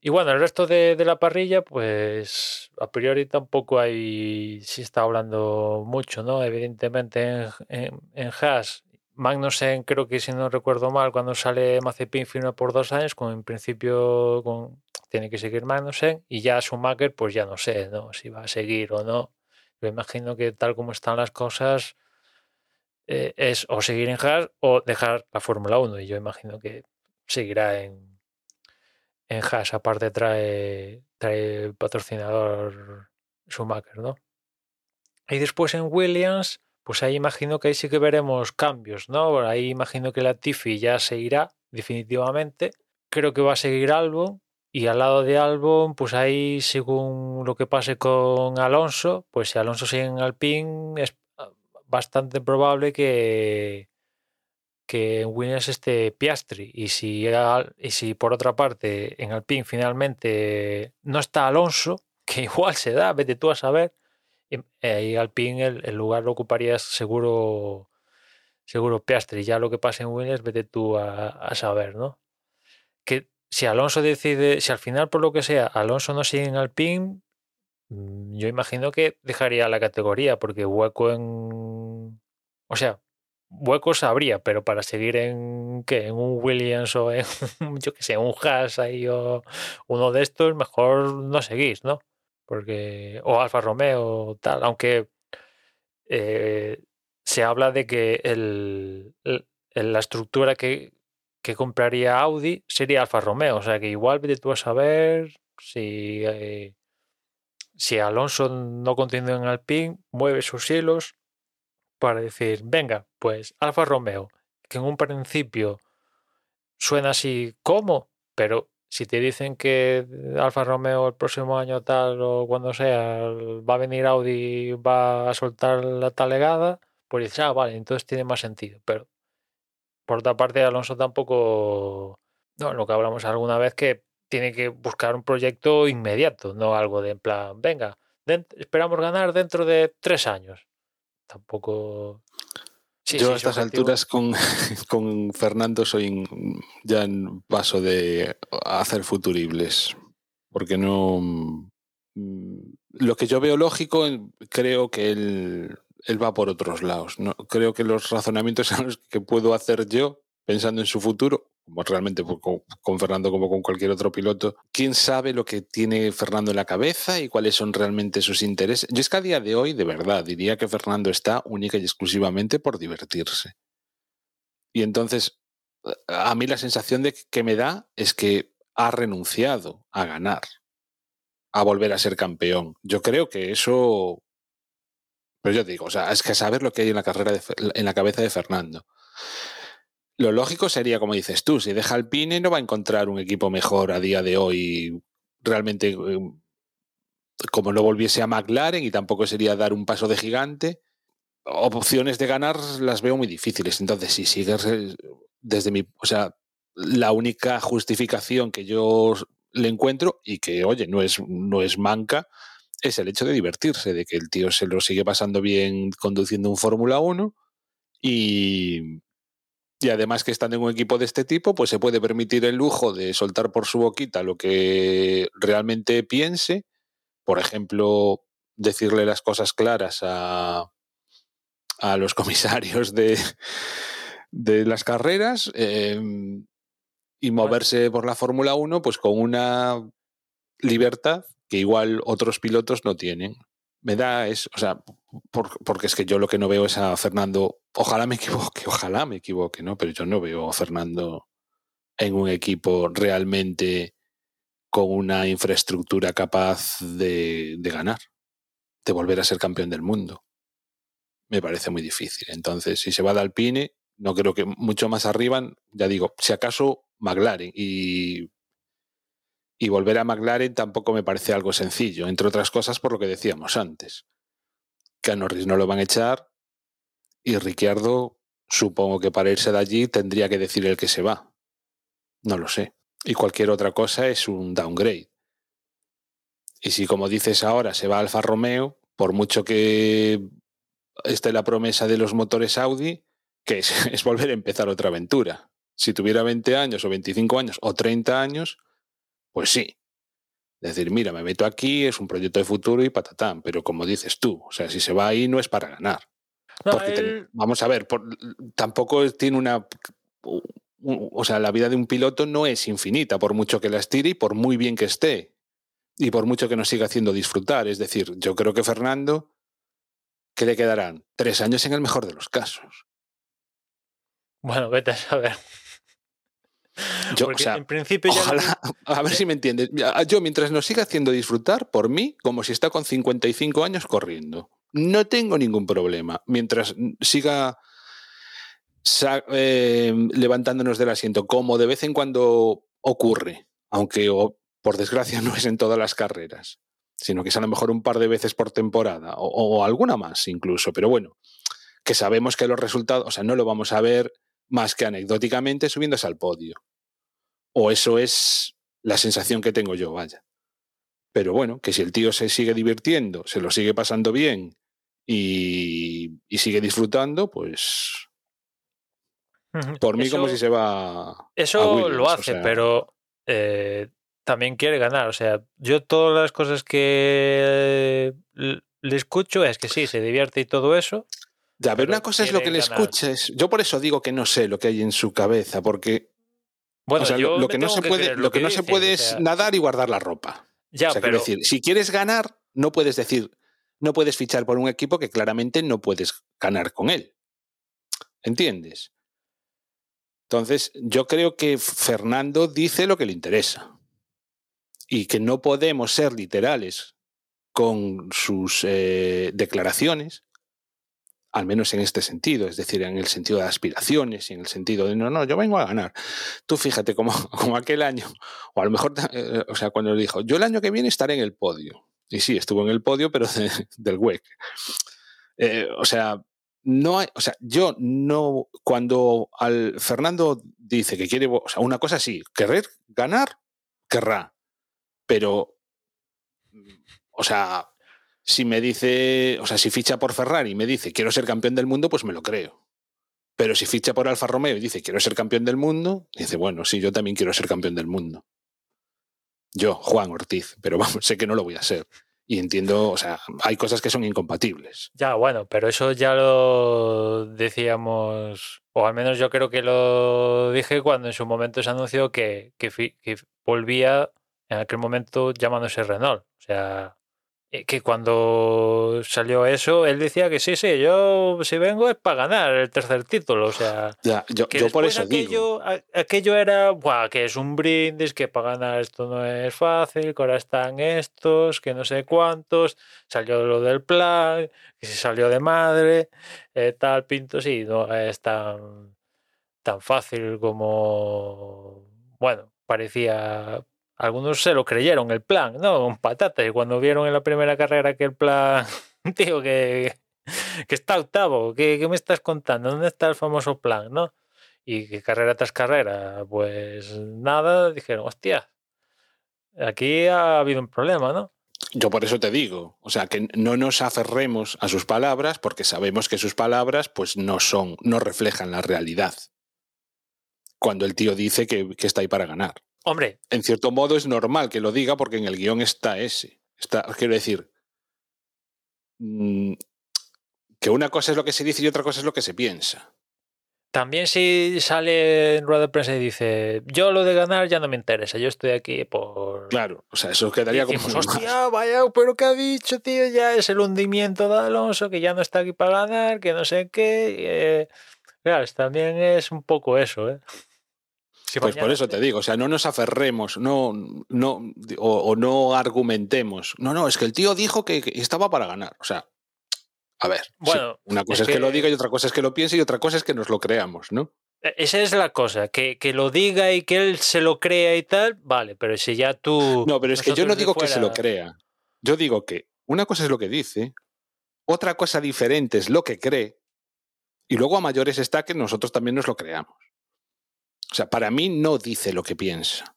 y bueno, el resto de, de la parrilla, pues a priori tampoco hay, se está hablando mucho, ¿no? Evidentemente en, en, en Haas, Magnussen creo que si no recuerdo mal, cuando sale Mazepin firma por dos años, con en principio con, tiene que seguir Magnussen, y ya Schumacher, pues ya no sé, ¿no? Si va a seguir o no. Yo imagino que tal como están las cosas, eh, es o seguir en Haas o dejar la Fórmula 1, y yo imagino que seguirá en, en Haas, aparte trae, trae el patrocinador Schumacher, ¿no? Y después en Williams, pues ahí imagino que ahí sí que veremos cambios, ¿no? Ahí imagino que la Tiffy ya se irá definitivamente. Creo que va a seguir Albon. Y al lado de Albon, pues ahí según lo que pase con Alonso, pues si Alonso sigue en Alpine, es bastante probable que, que en Williams esté Piastri. Y si, y si por otra parte en Alpine finalmente no está Alonso, que igual se da, vete tú a saber, y ahí Alpine el, lugar lo ocuparía seguro seguro Piastri. Ya lo que pase en Williams, vete tú a, a saber, ¿no? Que si Alonso decide, si al final por lo que sea Alonso no sigue en Alpine, yo imagino que dejaría la categoría porque hueco en... O sea, huecos habría, pero para seguir en ¿qué? en un Williams o en yo que sé, un Haas ahí o uno de estos, mejor no seguís, ¿no? Porque o Alfa Romeo tal, aunque eh, se habla de que el, el, la estructura que, que, compraría Audi sería Alfa Romeo, o sea que igual vete tú a saber si eh, si Alonso no continúa en Alpine, mueve sus hilos para decir, venga, pues Alfa Romeo, que en un principio suena así como, pero si te dicen que Alfa Romeo el próximo año tal o cuando sea va a venir Audi va a soltar la talegada, pues dices, ah, vale, entonces tiene más sentido. Pero por otra parte, Alonso tampoco, no, lo que hablamos alguna vez que tiene que buscar un proyecto inmediato, no algo de en plan, venga, esperamos ganar dentro de tres años. Tampoco. Sí, Yo sí, a estas objetivo... alturas con, con, Fernando soy ya en paso de hacer futuribles. Porque no. mm, Lo que yo veo lógico, creo que él, él va por otros lados. ¿no? Creo que los razonamientos los que puedo hacer yo pensando en su futuro, como realmente con, con, Fernando como con cualquier otro piloto. ¿Quién sabe lo que tiene Fernando en la cabeza y cuáles son realmente sus intereses? Yo es que a día de hoy, de verdad, diría que Fernando está única y exclusivamente por divertirse. Y entonces, a mí la sensación de que me da es que ha renunciado a ganar, a volver a ser campeón. Yo creo que eso... Pero yo digo, o sea, es que saber lo que hay en la carrera, en la cabeza de Fernando. Lo lógico sería, como dices tú, si deja Alpine no va a encontrar un equipo mejor a día de hoy. Realmente, eh, como no volviese a McLaren y tampoco sería dar un paso de gigante, opciones de ganar las veo muy difíciles. Entonces, si sigues desde mi, o sea, la única justificación que yo le encuentro y que, oye, no es, no es manca, es el hecho de divertirse, de que el tío se lo sigue pasando bien conduciendo un Fórmula 1 y, y además que estando en un equipo de este tipo, pues se puede permitir el lujo de soltar por su boquita lo que realmente piense. Por ejemplo, decirle las cosas claras a, a los comisarios de, de las carreras eh, y moverse por la Fórmula 1 pues con una libertad que igual otros pilotos no tienen. Me da es, o sea, porque es que yo lo que no veo es a Fernando, ojalá me equivoque, ojalá me equivoque, ¿no? Pero yo no veo a Fernando en un equipo realmente con una infraestructura capaz de, ganar, de volver a ser campeón del mundo. Me parece muy difícil. Entonces, si se va de Alpine, no creo que mucho más arriba, ya digo, si acaso McLaren y y volver a McLaren tampoco me parece algo sencillo, entre otras cosas por lo que decíamos antes. Norris no lo van a echar y Ricciardo supongo que para irse de allí tendría que decir el que se va. No lo sé. Y cualquier otra cosa es un downgrade. Y si como dices ahora se va Alfa Romeo, por mucho que esté la promesa de los motores Audi, que es, es volver a empezar otra aventura. Si tuviera 20 años o 25 años o 30 años, pues sí. Decir, mira, me meto aquí, es un proyecto de futuro y patatán, pero como dices tú, o sea, si se va ahí no es para ganar. No, Porque te- vamos a ver, por- tampoco tiene una... O sea, la vida de un piloto no es infinita, por mucho que la estire y por muy bien que esté. Y por mucho que nos siga haciendo disfrutar. Es decir, yo creo que Fernando, ¿qué le quedarán? Tres años en el mejor de los casos. Bueno, vete a saber. Yo, Porque o sea, en principio ya lo- Ojalá, a ver si me entiendes. Yo, mientras nos siga haciendo disfrutar, por mí, como si está con 55 años corriendo. No tengo ningún problema. Mientras siga eh, levantándonos del asiento, como de vez en cuando ocurre, aunque por desgracia no es en todas las carreras, sino que es a lo mejor un par de veces por temporada, o, o alguna más incluso. Pero bueno, que sabemos que los resultados, o sea, no lo vamos a ver más que anecdóticamente subiéndose al podio. O eso es la sensación que tengo yo, vaya. Pero bueno, que si el tío se sigue divirtiendo, se lo sigue pasando bien y, y sigue disfrutando, pues por mí como si se va... a Eso Williams, lo o hace, sea. pero eh, también quiere ganar. O sea, yo todas las cosas que le escucho es que sí, se divierte y todo eso. Ya, pero pero una cosa es lo que le ganar. escuches. Yo por eso digo que no sé lo que hay en su cabeza, porque Bueno, o sea, yo lo, que no se que puede, creer lo que no se dices, puede o es nadar y guardar la ropa. Ya, o sea, quiero pero decir, si quieres ganar, no puedes decir, no puedes fichar por un equipo que claramente no puedes ganar con él. ¿Entiendes? Entonces, yo creo que Fernando dice lo que le interesa. Y que no podemos ser literales con sus eh, declaraciones, al menos en este sentido, es decir, en el sentido de aspiraciones y en el sentido de no, no, yo vengo a ganar. Tú fíjate, como, como aquel año, o a lo mejor, eh, o sea, cuando dijo, yo el año que viene estaré en el podio. Y sí, estuvo en el podio, pero de- del WEC. Eh, o sea, no hay, o sea, yo no, cuando al Fernando dice que quiere, o sea, una cosa sí, querer ganar, querrá, pero, o sea, si me dice, o sea, si ficha por Ferrari y me dice quiero ser campeón del mundo, pues me lo creo. Pero si ficha por Alfa Romeo y dice quiero ser campeón del mundo, dice, bueno, sí, yo también quiero ser campeón del mundo. Yo, Juan Ortiz, pero vamos, sé que no lo voy a ser. Y entiendo, o sea, hay cosas que son incompatibles. ya, bueno, pero eso ya lo decíamos, o al menos yo creo que lo dije cuando en su momento se anunció que, que, volvía en aquel momento llamándose Renault. O sea, que cuando salió eso, él decía que sí, sí, yo si vengo es para ganar el tercer título. O sea, Ya, yo, que yo por eso digo. aquello, a- aquello era, "Buah, que es un brindis, que para ganar esto no es fácil, que ahora están estos, que no sé cuántos, salió lo del plan, que se salió de madre, eh, tal, pinto, sí, no es tan, tan fácil como, bueno, parecía... Algunos se lo creyeron el plan, ¿no? Un patata. Y cuando vieron en la primera carrera que el plan, tío, que, que está octavo, ¿qué, ¿qué me estás contando? ¿Dónde está el famoso plan, no? Y que carrera tras carrera, pues nada, dijeron, hostia, aquí ha habido un problema, ¿no? Yo por eso te digo, o sea, que no nos aferremos a sus palabras porque sabemos que sus palabras pues no son, no reflejan la realidad. Cuando el tío dice que está ahí para ganar. Hombre, En cierto modo es normal que lo diga porque en el guion está ese. Está, quiero decir, mm, que una cosa es lo que se dice y otra cosa es lo que se piensa. también si sale en rueda de prensa y dice, yo lo de ganar ya no me interesa, yo estoy aquí por... Claro, o sea, eso quedaría como... Hostia, vaya, pero ¿qué ha dicho, tío? Ya es el hundimiento de Alonso, que ya no está aquí para ganar, que no sé qué. eh, claro, también es un poco eso, ¿eh? Pues por eso te digo, o sea, no nos aferremos, no, no, o, o no argumentemos. No, no, es que el tío dijo que, estaba para ganar. O sea, a ver, sí, Bueno, una cosa es es que... lo diga y otra cosa es que lo piense y otra cosa es que nos lo creamos, ¿no? E- Esa es la cosa, que, que lo diga y que él se lo crea y tal, vale, pero si ya tú... No, pero es que yo no digo que se lo crea. Yo digo que una cosa es lo que dice, otra cosa diferente es lo que cree, y luego a mayores está que nosotros también nos lo creamos. O sea, para mí no dice lo que piensa.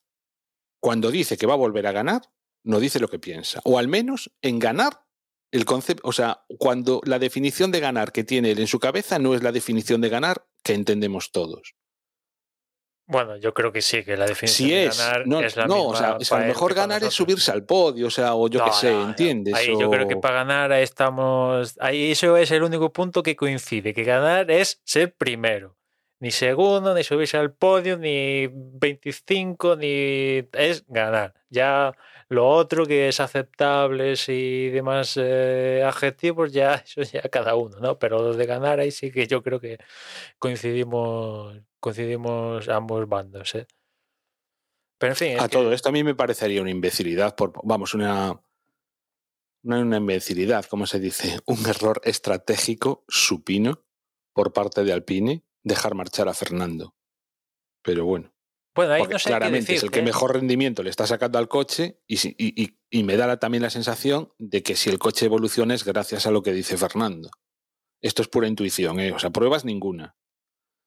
Cuando dice que va a volver a ganar, no dice lo que piensa. O al menos en ganar, el concepto, o sea, cuando la definición de ganar que tiene él en su cabeza no es la definición de ganar que entendemos todos. Bueno, yo creo que sí, que la definición Si de es, ganar no, es la no, misma o sea, es a lo mejor ganar es subirse al podio, o sea, o yo No, qué sé, no. ¿entiendes? Ahí yo creo que para ganar estamos. Ahí eso es el único punto que coincide, que ganar es ser primero. Ni segundo, ni subirse al podio, ni 25, ni es ganar. Ya lo otro que es aceptable y demás eh, adjetivos, ya eso ya cada uno, ¿no? Pero lo de ganar ahí sí que yo creo que coincidimos, coincidimos ambos bandos, ¿eh? Pero en fin, a que- todo esto a mí me parecería una imbecilidad, por, vamos, una, una, una imbecilidad, ¿cómo se dice? Un error estratégico supino por parte de Alpine dejar marchar a Fernando. Pero bueno, bueno, ahí no sé qué claramente es el que ¿eh? mejor rendimiento le está sacando al coche y, si- y- y- y me da también la sensación de que si el coche evoluciona es gracias a lo que dice Fernando. Esto es pura intuición, ¿eh? o sea, pruebas ninguna.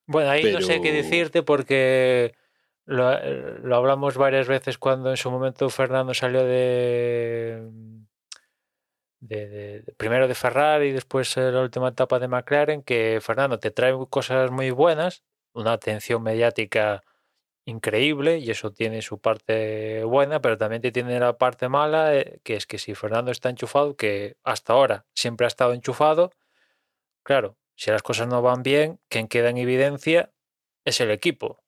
Bueno, ahí no sé qué decirte porque lo, eh, lo hablamos varias veces cuando en su momento Fernando salió de, de- primero de Ferrari y después eh, la última etapa de McLaren, que Fernando te trae cosas muy buenas, una atención mediática increíble y eso tiene su parte buena, pero también te tiene la parte mala, eh, que es que si Fernando está enchufado, que hasta ahora siempre ha estado enchufado, claro, si las cosas no van bien, quien queda en evidencia es el equipo,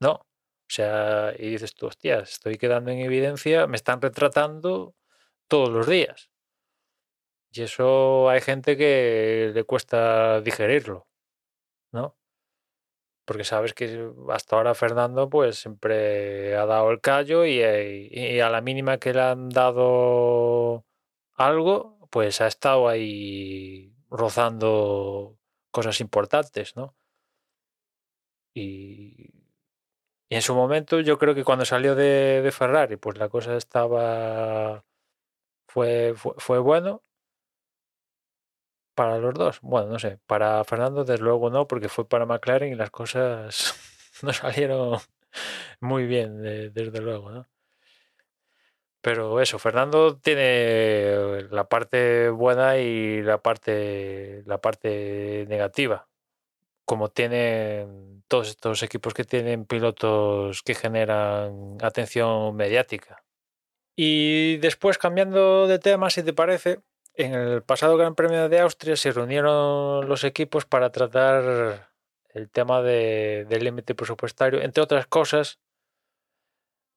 ¿no? O sea, y dices tú, hostias, estoy quedando en evidencia, me están retratando todos los días. Y eso hay gente que le cuesta digerirlo, ¿no? Porque sabes que hasta ahora Fernando pues siempre ha dado el callo y, eh, a la mínima que le han dado algo, pues ha estado ahí rozando cosas importantes, ¿no? Y, en su momento yo creo que cuando salió de, Ferrari, pues la cosa estaba... Fue, fue bueno para los dos. Bueno, no sé, para Fernando desde luego no, porque fue para McLaren y las cosas no salieron muy bien, de- desde luego, ¿no? Pero eso, Fernando tiene la parte buena y la parte, la parte negativa, como tienen todos estos equipos que tienen pilotos que generan atención mediática. Y después, cambiando de tema, si te parece, en el pasado Gran Premio de Austria se reunieron los equipos para tratar el tema de- del límite presupuestario, entre otras cosas,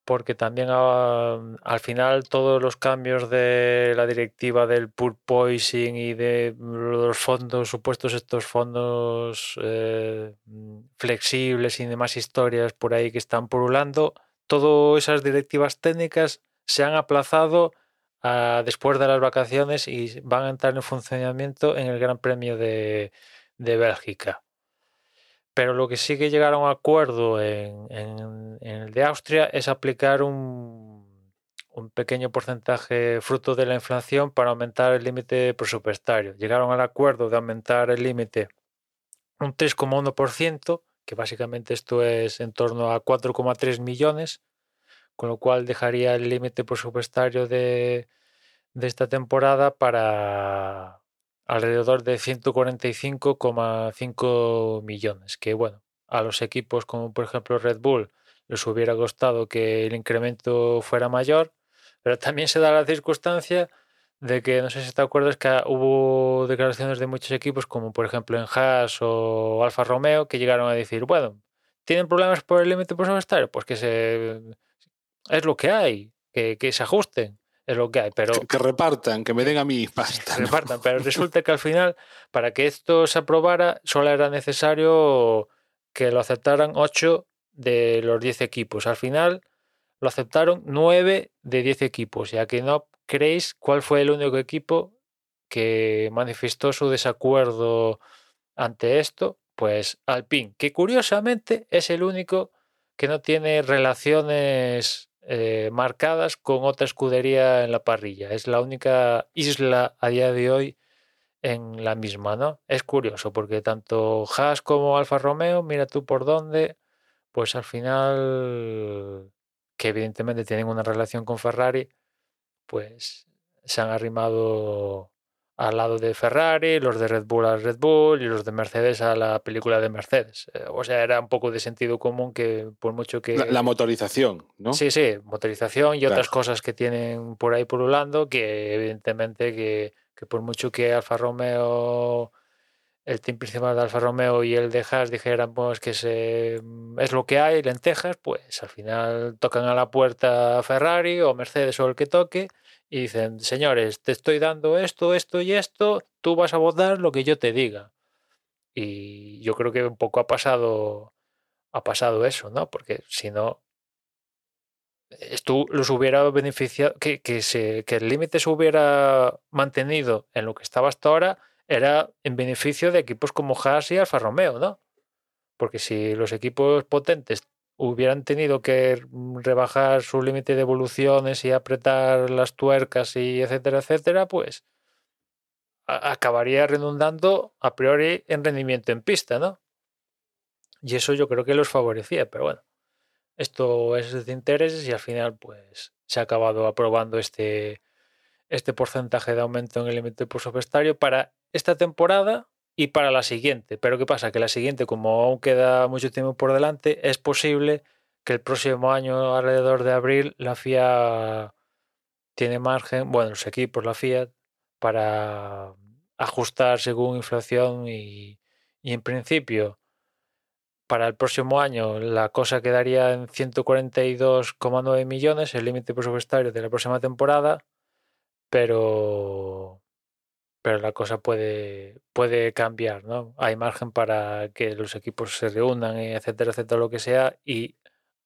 porque también ah, al final todos los cambios de la directiva del purposing y de los fondos, supuestos estos fondos eh, flexibles y demás historias por ahí que están pululando, todas esas directivas técnicas se han aplazado después de las vacaciones y van a entrar en funcionamiento en el Gran Premio de, de Bélgica. pero lo que sí que llegaron a acuerdo en, en- en el de Austria es aplicar un, un pequeño porcentaje fruto de la inflación para aumentar el límite presupuestario. Llegaron al acuerdo de aumentar el límite un 3,1%, que básicamente esto es en torno a 4,3 millones, con lo cual dejaría el límite presupuestario de, de esta temporada para alrededor de 145,5 millones, que bueno, a los equipos como por ejemplo Red Bull les hubiera gustado que el incremento fuera mayor, pero también se da la circunstancia de que, no sé si te acuerdas, que hubo declaraciones de muchos equipos, como por ejemplo en Haas o Alfa Romeo, que llegaron a decir, bueno, ¿tienen problemas por el límite presupuestario? Pues que se... es lo que hay, que, que se ajusten, es lo que hay, pero Que, que repartan, que me den a mí pasta. que ¿no? repartan. Pero resulta que al final, para que esto se aprobara, solo era necesario que lo aceptaran 8 de los 10 equipos. Al final lo aceptaron 9 de 10 equipos. Ya que no creéis cuál fue el único equipo que manifestó su desacuerdo ante esto, pues Alpine, que curiosamente es el único que no tiene relaciones eh, marcadas con otra escudería en la parrilla. Es la única isla a día de hoy en la misma, ¿no? Es curioso porque tanto Haas como Alfa Romeo, mira tú por dónde, pues al final, que evidentemente tienen una relación con Ferrari, pues se han arrimado al lado de Ferrari, los de Red Bull al Red Bull y los de Mercedes a la película de Mercedes. Eh, O sea, era un poco de sentido común que por mucho que... La, la motorización, ¿no? Sí, sí, motorización y Claro. otras cosas que tienen por ahí pululando, que evidentemente que, que por mucho que Alfa Romeo, el team principal de Alfa Romeo y el de Haas dijeran pues que se, mm, es lo que hay, lentejas, pues al final tocan a la puerta Ferrari o Mercedes o el que toque y dicen, señores, te estoy dando esto, esto y esto, tú vas a votar lo que yo te diga. Y yo creo que un poco ha pasado, ha pasado eso, ¿no? Porque si no, esto los hubiera beneficiado, que, que, se, que el límite se hubiera mantenido en lo que estaba hasta ahora, era en beneficio de equipos como Haas y Alfa Romeo, ¿no? Porque si los equipos potentes hubieran tenido que rebajar su límite de evoluciones y apretar las tuercas y etcétera, etcétera, pues acabaría redundando a priori en rendimiento en pista, ¿no? Y eso yo creo que los favorecía, pero bueno, esto es de intereses y al final pues se ha acabado aprobando este, este porcentaje de aumento en el límite presupuestario para esta temporada y para la siguiente. Pero ¿qué pasa? Que la siguiente, como aún queda mucho tiempo por delante, es posible que el próximo año, alrededor de abril, la FIA tiene margen, bueno, los equipos, la Fiat, para ajustar según inflación y, y en principio para el próximo año la cosa quedaría en 142,9 millones, el límite presupuestario de la próxima temporada, pero pero la cosa puede, puede cambiar, ¿no? Hay margen para que los equipos se reúnan, etcétera, etcétera, lo que sea, y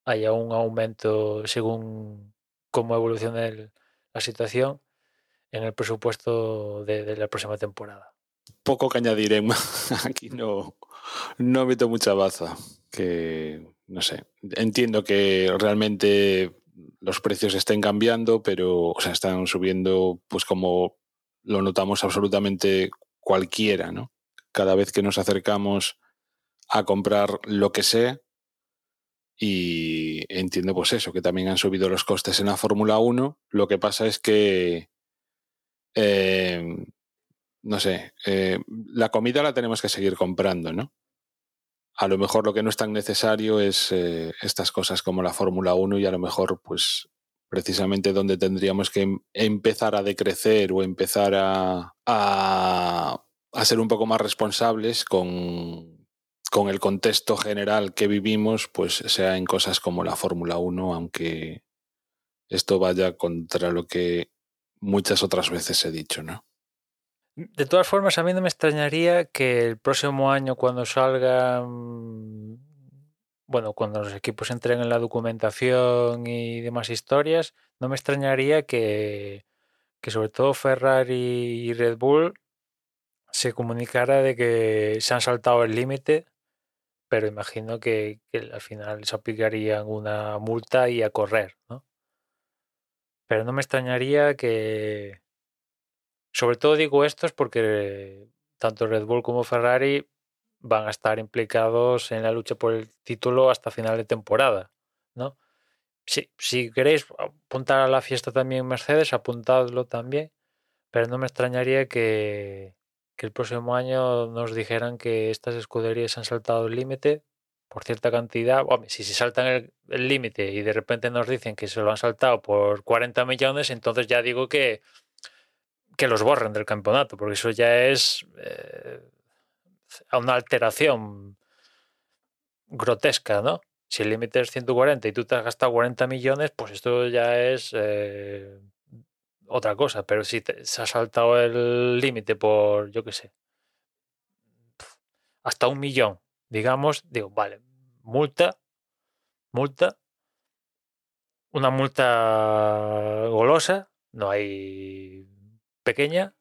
haya un aumento según cómo evolucione el- la situación en el presupuesto de, la próxima temporada. Poco que añadiré. Aquí no, no meto mucha baza. Que no sé. Entiendo que realmente los precios estén cambiando, pero están subiendo, pues como lo notamos absolutamente cualquiera, ¿no? Cada vez que nos acercamos a comprar lo que sea. Y entiendo pues eso, que también han subido los costes en la Fórmula 1. Lo que pasa es que eh, no sé, eh, la comida la tenemos que seguir comprando, ¿no? A lo mejor lo que no es tan necesario es eh, estas cosas como la Fórmula 1 y a lo mejor, pues, precisamente donde tendríamos que em- empezar a decrecer o empezar a, a, ser un poco más responsables con, con el contexto general que vivimos, pues sea en cosas como la Fórmula 1, aunque esto vaya contra lo que muchas otras veces he dicho, ¿no? De todas formas, a mí no me extrañaría que el próximo año, cuando salgan, bueno, cuando los equipos entreguen la documentación y demás historias, no me extrañaría que, que sobre todo Ferrari y Red Bull se comunicara de que se han saltado el límite, pero imagino que, que al final les aplicarían una multa y a correr, ¿no? Pero no me extrañaría que, sobre todo digo esto es porque tanto Red Bull como Ferrari van a estar implicados en la lucha por el título hasta final de temporada, ¿no? Si, si queréis apuntar a la fiesta también Mercedes, apuntadlo también, pero no me extrañaría que, que el próximo año nos dijeran que estas escuderías han saltado el límite por cierta cantidad. Hombre, si se saltan el límite y de repente nos dicen que se lo han saltado por 40 millones, entonces ya digo que, que los borren del campeonato, porque eso ya es eh, una alteración grotesca, ¿no? Si el límite es 140 y tú te has gastado 40 millones, pues esto ya es eh, otra cosa. Pero si se ha saltado el límite por, yo qué sé, hasta un millón, digamos, digo, vale, multa, multa, una multa golosa, no hay pequeña,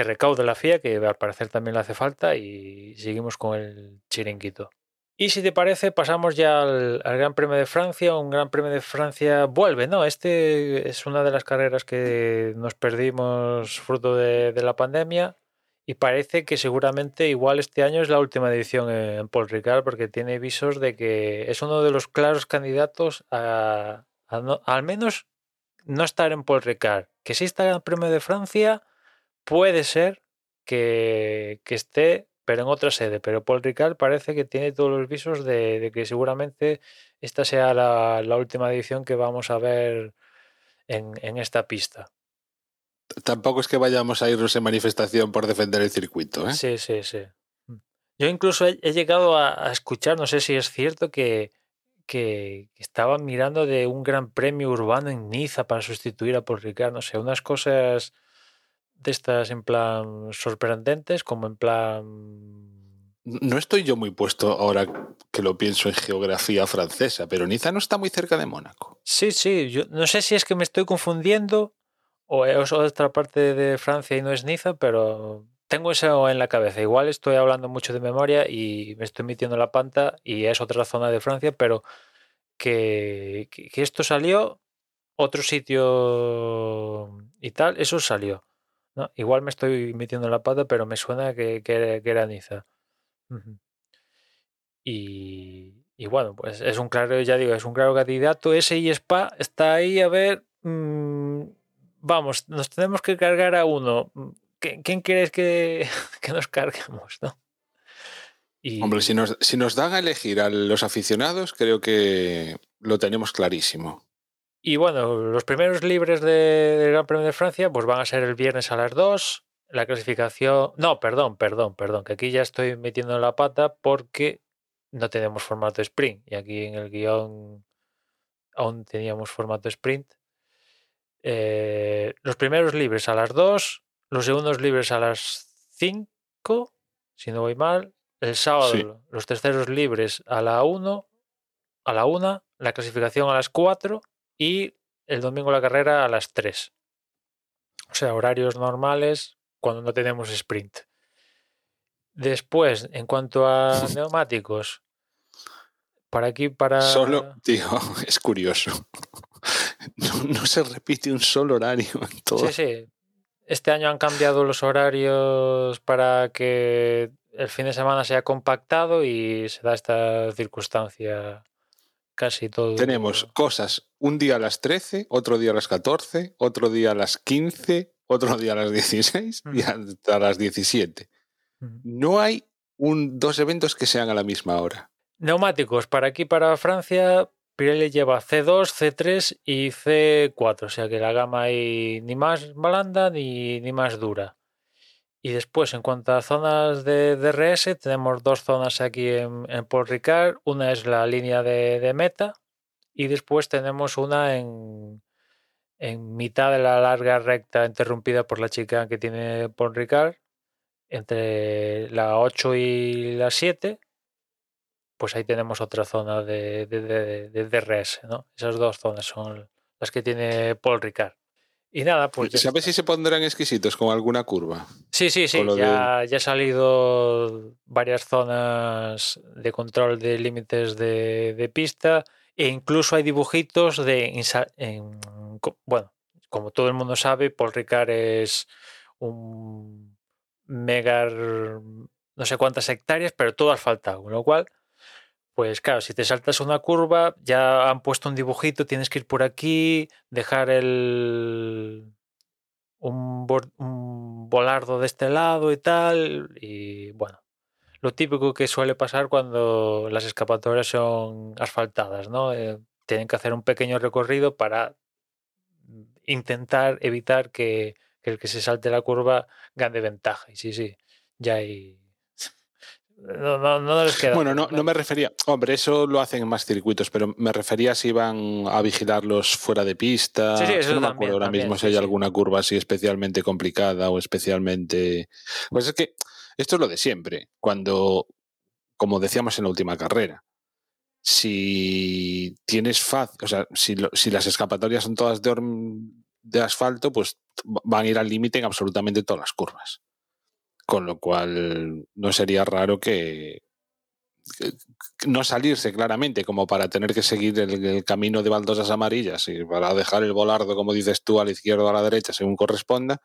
que recaude la FIA, que al parecer también le hace falta, y seguimos con el chiringuito. Y si te parece, pasamos ya al, Gran Premio de Francia. Un Gran Premio de Francia vuelve, ¿no? Este es una de las carreras que nos perdimos fruto de, la pandemia. Y parece que seguramente igual este año es la última edición en Paul Ricard, porque tiene visos de que es uno de los claros candidatos a, al menos no estar en Paul Ricard. Que si está el Gran Premio de Francia, puede ser que, que esté pero en otra sede. Pero Paul Ricard parece que tiene todos los visos de, que seguramente esta sea la, última edición que vamos a ver en, esta pista. Tampoco es que vayamos a irnos en manifestación por defender el circuito. ¿eh? Sí, sí, sí. Mm. Yo incluso he, llegado a, escuchar, no sé si es cierto, que, que, estaban mirando de un gran premio urbano en Niza para sustituir a Paul Ricard. No sé, unas cosas de estas en plan sorprendentes como en plan... No estoy yo muy puesto ahora que lo pienso en geografía francesa, pero Niza no está muy cerca de Mónaco. Sí, sí, yo no sé si es que me estoy confundiendo o es otra parte de Francia y no es Niza, pero tengo eso en la cabeza. Igual estoy hablando mucho de memoria y me estoy metiendo la panta y es otra zona de Francia, pero que, que esto salió, otro sitio y tal, eso salió. Igual me estoy metiendo la pata, pero me suena que, era Niza. y, bueno, pues es un claro, ya digo, es un claro candidato. Ese y Spa está ahí a ver. Mm, vamos, nos tenemos que cargar a uno. Mm, ¿Quién quieres que, nos carguemos? ¿no? Hombre, si nos, si nos dan a elegir a los aficionados, creo que lo tenemos clarísimo. Y bueno, los primeros libres del Gran Premio de Francia pues van a ser el viernes a las 2. La clasificación... No, perdón, perdón, perdón, que aquí ya estoy metiendo la pata porque no tenemos formato sprint. Y aquí en el guion aún teníamos formato sprint. Eh, los primeros libres a las 2, los segundos libres a las 5, si no voy mal. El sábado los terceros libres a la 1, a la 1, la clasificación a las 4 y el domingo la carrera a las 3. O sea, horarios normales cuando no tenemos sprint. Después, en cuanto a neumáticos, para aquí, para... Solo, tío, es curioso. No, se repite un solo horario en todo. Sí, sí. Este año han cambiado los horarios para que el fin de semana sea compactado y se da esta circunstancia casi todo. Tenemos cosas un día a las 13, otro día a las 14, otro día a las 15, otro día a las 16 y hasta las 17. No hay un, dos eventos que sean a la misma hora. Neumáticos, para aquí, para Francia, Pirelli lleva C2, C3 y C4, o sea que la gama hay ni más blanda ni, ni más dura. Y después, en cuanto a zonas de DRS, tenemos dos zonas aquí en, Paul Ricard. Una es la línea de, meta y después tenemos una en, en, mitad de la larga recta interrumpida por la chica que tiene Paul Ricard, entre la 8 y la 7. Pues ahí tenemos otra zona de, de, DRS. ¿no? Esas dos zonas son las que tiene Paul Ricard. Y nada, pues. ¿Sabes si se pondrán exquisitos con alguna curva? Sí, sí, sí. Ya, ya ha salido varias zonas de control de límites de, de pista e incluso hay dibujitos de. en- bueno, como todo el mundo sabe, Paul Ricard es un mega. no sé cuántas hectáreas, pero todo asfaltado, con lo cual. Pues claro, si te saltas una curva, ya han puesto un dibujito, tienes que ir por aquí, dejar el, un, un volardo de este lado y tal. Y bueno, lo típico que suele pasar cuando las escapatorias son asfaltadas, ¿no? Eh, tienen que hacer un pequeño recorrido para intentar evitar que, que el que se salte la curva gane ventaja. Y sí, sí, ya hay. No, no, no les queda. Bueno, no, no me refería. Hombre, eso lo hacen en más circuitos, pero me refería si van a vigilarlos fuera de pista. Sí, sí, eso no me acuerdo ahora mismo si sí, hay alguna curva así especialmente complicada o especialmente. Pues es que esto es lo de siempre. Cuando, como decíamos en la última carrera, si tienes faz, o sea, si, lo- si las escapatorias son todas de asfalto, pues van a ir al límite en absolutamente todas las curvas. Con lo cual no sería raro que, que- que no salirse claramente como para tener que seguir el, el camino de baldosas amarillas y para dejar el volardo, como dices tú, a la izquierda o a la derecha según corresponda,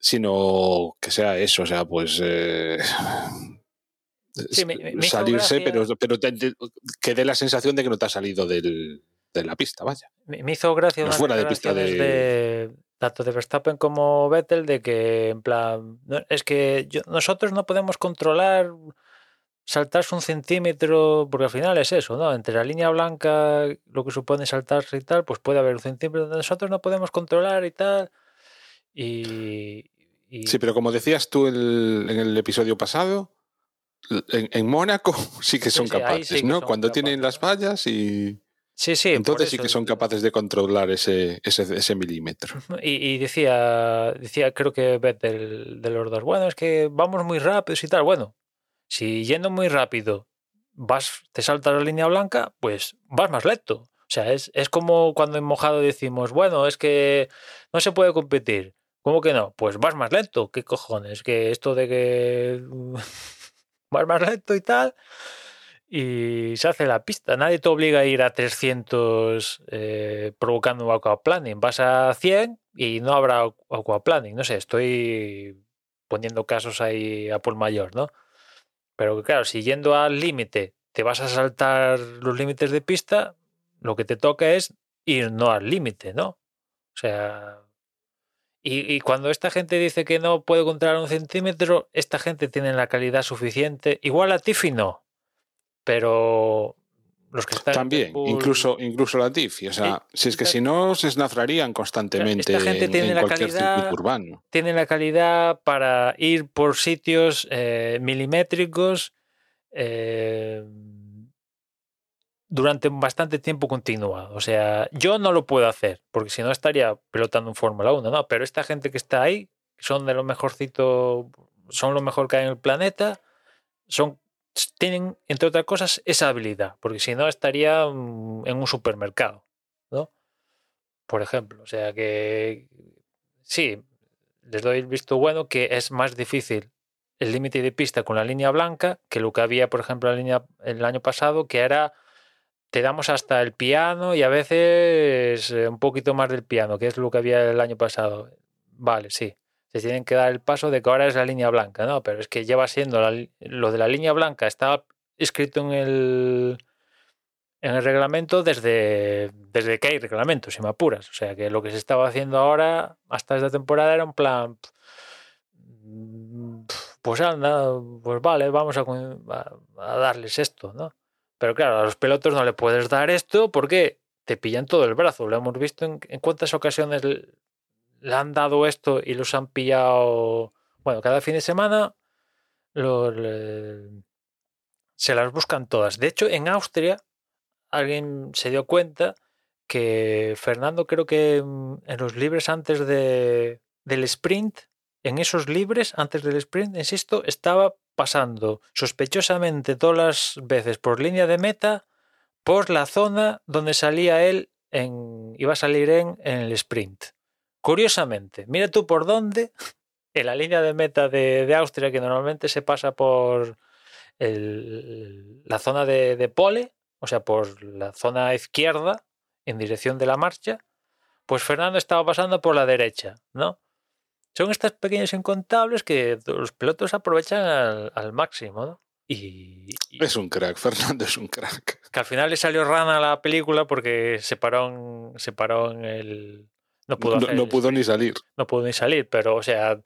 sino que sea eso, o sea, pues eh, Sí, me- salirse, pero, pero te- te- que dé la sensación de que no te ha salido del- de la pista, vaya. Me me hizo gracia No fuera de pista de tanto de Verstappen como Vettel de que en plan "No, es que yo- nosotros no podemos controlar saltarse un centímetro porque al final es eso, ¿no? Entre la línea blanca lo que supone saltarse y tal, pues puede haber un centímetro donde nosotros no podemos controlar y tal y, y- Sí, pero como decías tú el- en el episodio pasado, en, en Mónaco sí que son sí, capaces, sí que ¿no? son Cuando tienen las vallas y sí, sí, entonces sí que son capaces de controlar ese, ese, ese milímetro. Y, y decía, decía, creo que Vettel de los dos, bueno, es que vamos muy rápidos y tal. Bueno, si yendo muy rápido vas, te saltas la línea blanca, pues vas más lento. O sea, es, es como cuando en mojado decimos, bueno, es que no se puede competir. ¿Cómo que no? Pues vas más lento. ¿Qué cojones? Que esto de que vas más lento y tal. Y se hace la pista. Nadie te obliga a ir a 300 eh, provocando aquaplaning. Vas a 100 y no habrá aquaplaning. No sé, estoy poniendo casos ahí a por mayor, ¿no? Pero claro, si yendo al límite te vas a saltar los límites de pista, lo que te toca es ir no al límite, ¿no? O sea, y, y cuando esta gente dice que no puede controlar un centímetro, esta gente tiene la calidad suficiente. Igual a Tiffy no, pero los que están También, Bull- incluso, incluso la Tiffy. O sea, Eh, si es que esta- si no, se esnafrarían constantemente Esta gente en, tiene en la cualquier calidad- circuito urbano. tienen la calidad para ir por sitios eh, milimétricos eh, durante bastante tiempo continuado. O sea, yo no lo puedo hacer, porque si no estaría pilotando en Fórmula 1, ¿no? Pero esta gente que está ahí, son de lo mejorcito, son lo mejor que hay en el planeta, son tienen, entre otras cosas, esa habilidad, porque si no estaría mm, en un supermercado, ¿no? Por ejemplo, o sea que sí, les doy el visto bueno que es más difícil el límite de pista con la línea blanca que lo que había, por ejemplo, la línea el año pasado, que era te damos hasta el piano y a veces eh, un poquito más del piano, que es lo que había el año pasado. Vale, sí. Se tienen que dar el paso de que ahora es la línea blanca, ¿no? Pero es que lleva siendo lo de la línea blanca, estaba escrito en el en el reglamento desde, desde que hay reglamento, si me apuras. O sea que lo que se estaba haciendo ahora, hasta esta temporada, era un plan. Pues anda, pues vale, vamos a darles esto, ¿no? Pero claro, a los pilotos no le puedes dar esto porque te pillan todo el brazo. Lo hemos visto en, en cuántas ocasiones le, han dado esto y los han pillado. Bueno, cada fin de semana se las buscan todas. De hecho, en Austria alguien se dio cuenta que Fernando creo que en los libres antes de, del sprint, en esos libres antes del sprint, insisto, estaba pasando sospechosamente todas las veces por línea de meta por la zona donde salía él en, iba a salir en el sprint. Curiosamente, mira tú por dónde, en la línea de meta de, de Austria, que normalmente se pasa por el- la zona de, de pole, o sea, por la zona izquierda, en dirección de la marcha, pues Fernando estaba pasando por la derecha, ¿no? Son estas pequeños incontables que los pilotos aprovechan al, al máximo, ¿no? Y, y Es un crack, Fernando es un crack. que al final le salió rana a la película porque se paró en, se paró en el... No pudo, No, hacer no el pudo ni salir. no pudo ni salir, pero o sea,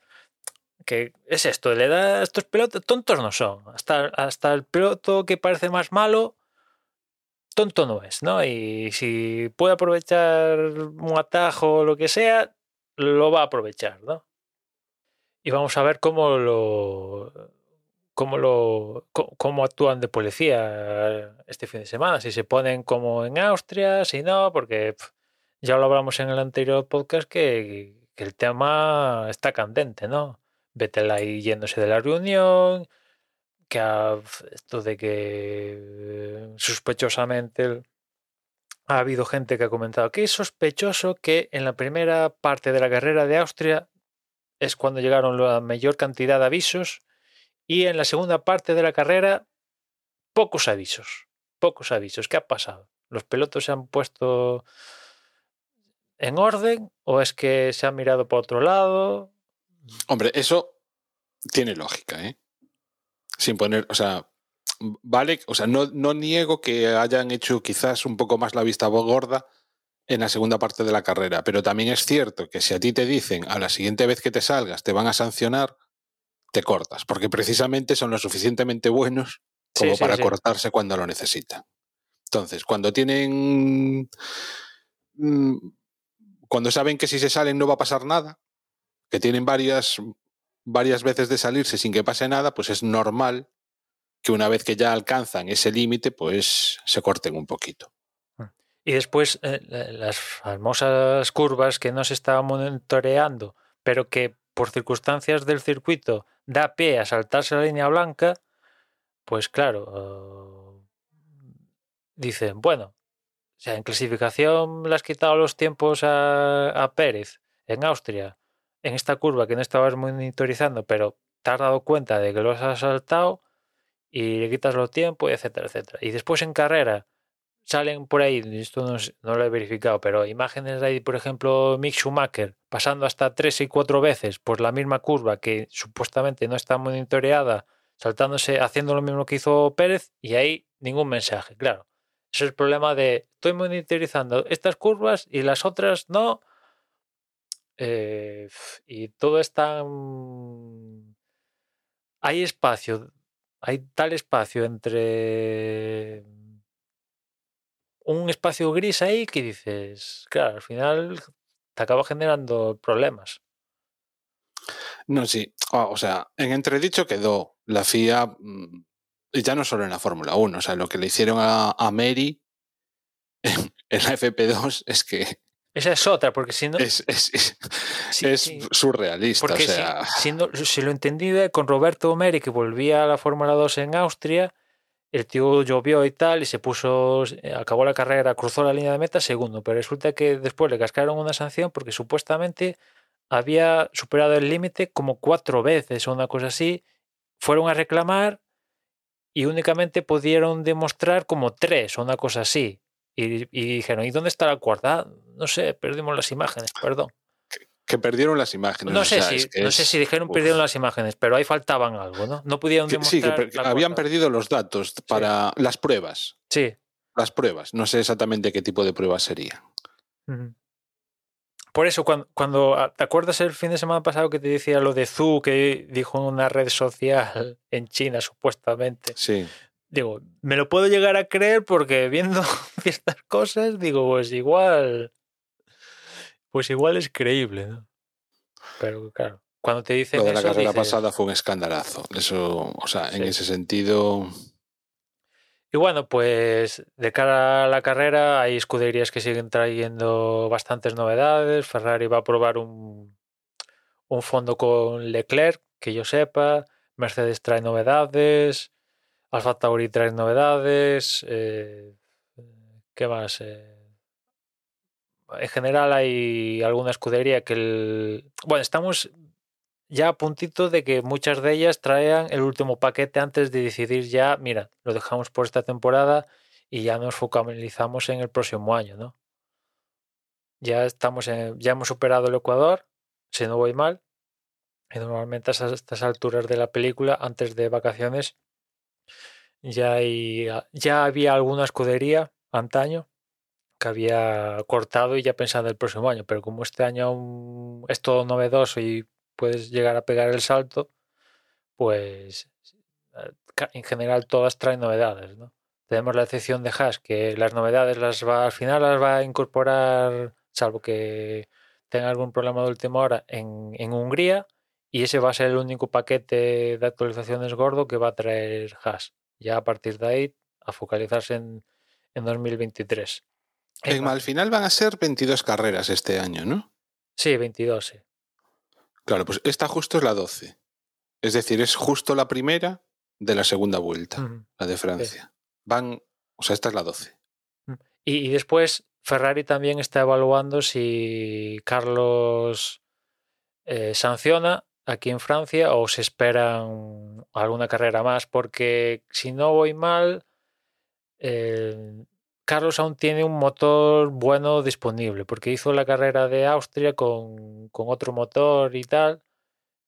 que es esto, le da a estos pilotos, tontos no son, hasta, hasta el piloto que parece más malo, tonto no es, ¿no? Y si puede aprovechar un atajo o lo que sea, lo va a aprovechar, ¿no? Y vamos a ver cómo lo cómo lo cómo actúan de policía este fin de semana, si se ponen como en Austria, si no, porque ya lo hablamos en el anterior podcast que, el tema está candente, ¿no? Vettel ahí yéndose de la reunión, que esto de que eh, sospechosamente ha habido gente que ha comentado que es sospechoso que en la primera parte de la carrera de Austria es cuando llegaron la mayor cantidad de avisos y en la segunda parte de la carrera pocos avisos, pocos avisos. ¿Qué ha pasado? ¿Los pilotos se han puesto en orden o es que se han mirado por otro lado? Hombre, eso tiene lógica, ¿eh? Sin poner, o sea, vale, o sea, no, no niego que hayan hecho quizás un poco más la vista gorda en la segunda parte de la carrera, pero también es cierto que si a ti te dicen a la siguiente vez que te salgas te van a sancionar, te cortas, porque precisamente son lo suficientemente buenos como sí, para sí. cortarse cuando lo necesitan. Entonces, cuando tienen... Cuando saben que si se salen no va a pasar nada, que tienen varias, varias veces de salirse sin que pase nada, pues es normal que una vez que ya alcanzan ese límite, pues se corten un poquito. Y después eh, la- las famosas curvas que no se estaban monitoreando, pero que por circunstancias del circuito da pie a saltarse la línea blanca, pues claro, dicen, bueno, sea, en clasificación le has quitado los tiempos a, Pérez en Austria, en esta curva que no estabas monitorizando, pero te has dado cuenta de que lo has saltado y le quitas los tiempos, etcétera, etcétera. Y después en carrera salen por ahí, esto no, no lo he verificado, pero imágenes de ahí, por ejemplo, Mick Schumacher pasando hasta tres y cuatro veces por la misma curva que supuestamente no está monitoreada, saltándose, haciendo lo mismo que hizo Pérez, y ahí ningún mensaje, claro. Es el problema de estoy monitorizando estas curvas y las otras no. eh, y todo es tan. Hay espacio, hay tal espacio entre un espacio gris ahí que dices, claro, al final te acaba generando problemas. No, sí. Ah, O sea, en entredicho quedó la FIA, mm, y ya no solo en la Fórmula 1, o sea, lo que le hicieron a, a Mary en, en la FP2 es que Esa es otra, porque si no. es, es- es- sí, es sí, surrealista. porque o sea, si, si no- si lo entendí con Roberto Meri, que volvía a la Fórmula 2 en Austria, el tío llovió y tal, y se puso, acabó la carrera, cruzó la línea de meta segundo, pero resulta que después le cascaron una sanción porque supuestamente había superado el límite como cuatro veces o una cosa así, fueron a reclamar y únicamente pudieron demostrar como tres o una cosa así. Y, y dijeron, ¿y dónde está la cuarta? "Ah, no sé, perdimos las imágenes, perdón. que perdieron las imágenes. No o sé, sea, si, es que no sé es- si dijeron uf. perdieron las imágenes, pero ahí faltaban algo, ¿no? No pudieron Que- Sí, demostrar. que per- la habían perdido los datos para las pruebas. Sí. Las pruebas. No sé exactamente qué tipo de pruebas serían. Ujú. Por eso, cuando, cuando ah, ¿te acuerdas el fin de semana pasado que te decía lo de Zhu que dijo en una red social en China supuestamente? Sí. Digo, me lo puedo llegar a creer porque viendo estas cosas, digo, pues igual, pues igual es creíble, ¿no? Pero claro, cuando te dicen Lo de la eso, carrera dices- pasada fue un escandalazo. Eso, o sea, en Sí. ese sentido. Y bueno, pues de cara a la carrera hay escuderías que siguen trayendo bastantes novedades. Ferrari va a probar un, un fondo con Leclerc, que yo sepa. Mercedes trae novedades. Alfa Tauri trae novedades. eh, ¿Qué más? Eh, en general hay alguna escudería que el... Bueno, estamos ya a puntito de que muchas de ellas traigan el último paquete antes de decidir ya, mira, lo dejamos por esta temporada y ya nos focalizamos en el próximo año, ¿no? Ya estamos en, ya hemos superado el Ecuador, si no voy mal, y normalmente a estas alturas de la película, antes de vacaciones, ya, hay, ya había alguna escudería antaño que había cortado y ya pensando el próximo año, pero como este año es todo novedoso y puedes llegar a pegar el salto, pues eh, en general todas traen novedades, ¿no? Tenemos la excepción de Haas, que las novedades las va, al final las va a incorporar, salvo que tenga algún problema de última hora, en, en Hungría, y ese va a ser el único paquete de actualizaciones gordo que va a traer Haas. Ya a partir de ahí, a focalizarse en, en 2023. al final van a ser 22 carreras este año, ¿no? Sí, 22, sí. Claro, pues esta justo es la 12. Es decir, es justo la primera de la segunda vuelta, la de Francia. Van, o sea, esta es la 12. Y, después Ferrari también está evaluando si Carlos eh, sanciona aquí en Francia o se esperan alguna carrera más, porque si no voy mal, eh, Carlos aún tiene un motor bueno disponible, porque hizo la carrera de Austria con, otro motor y tal,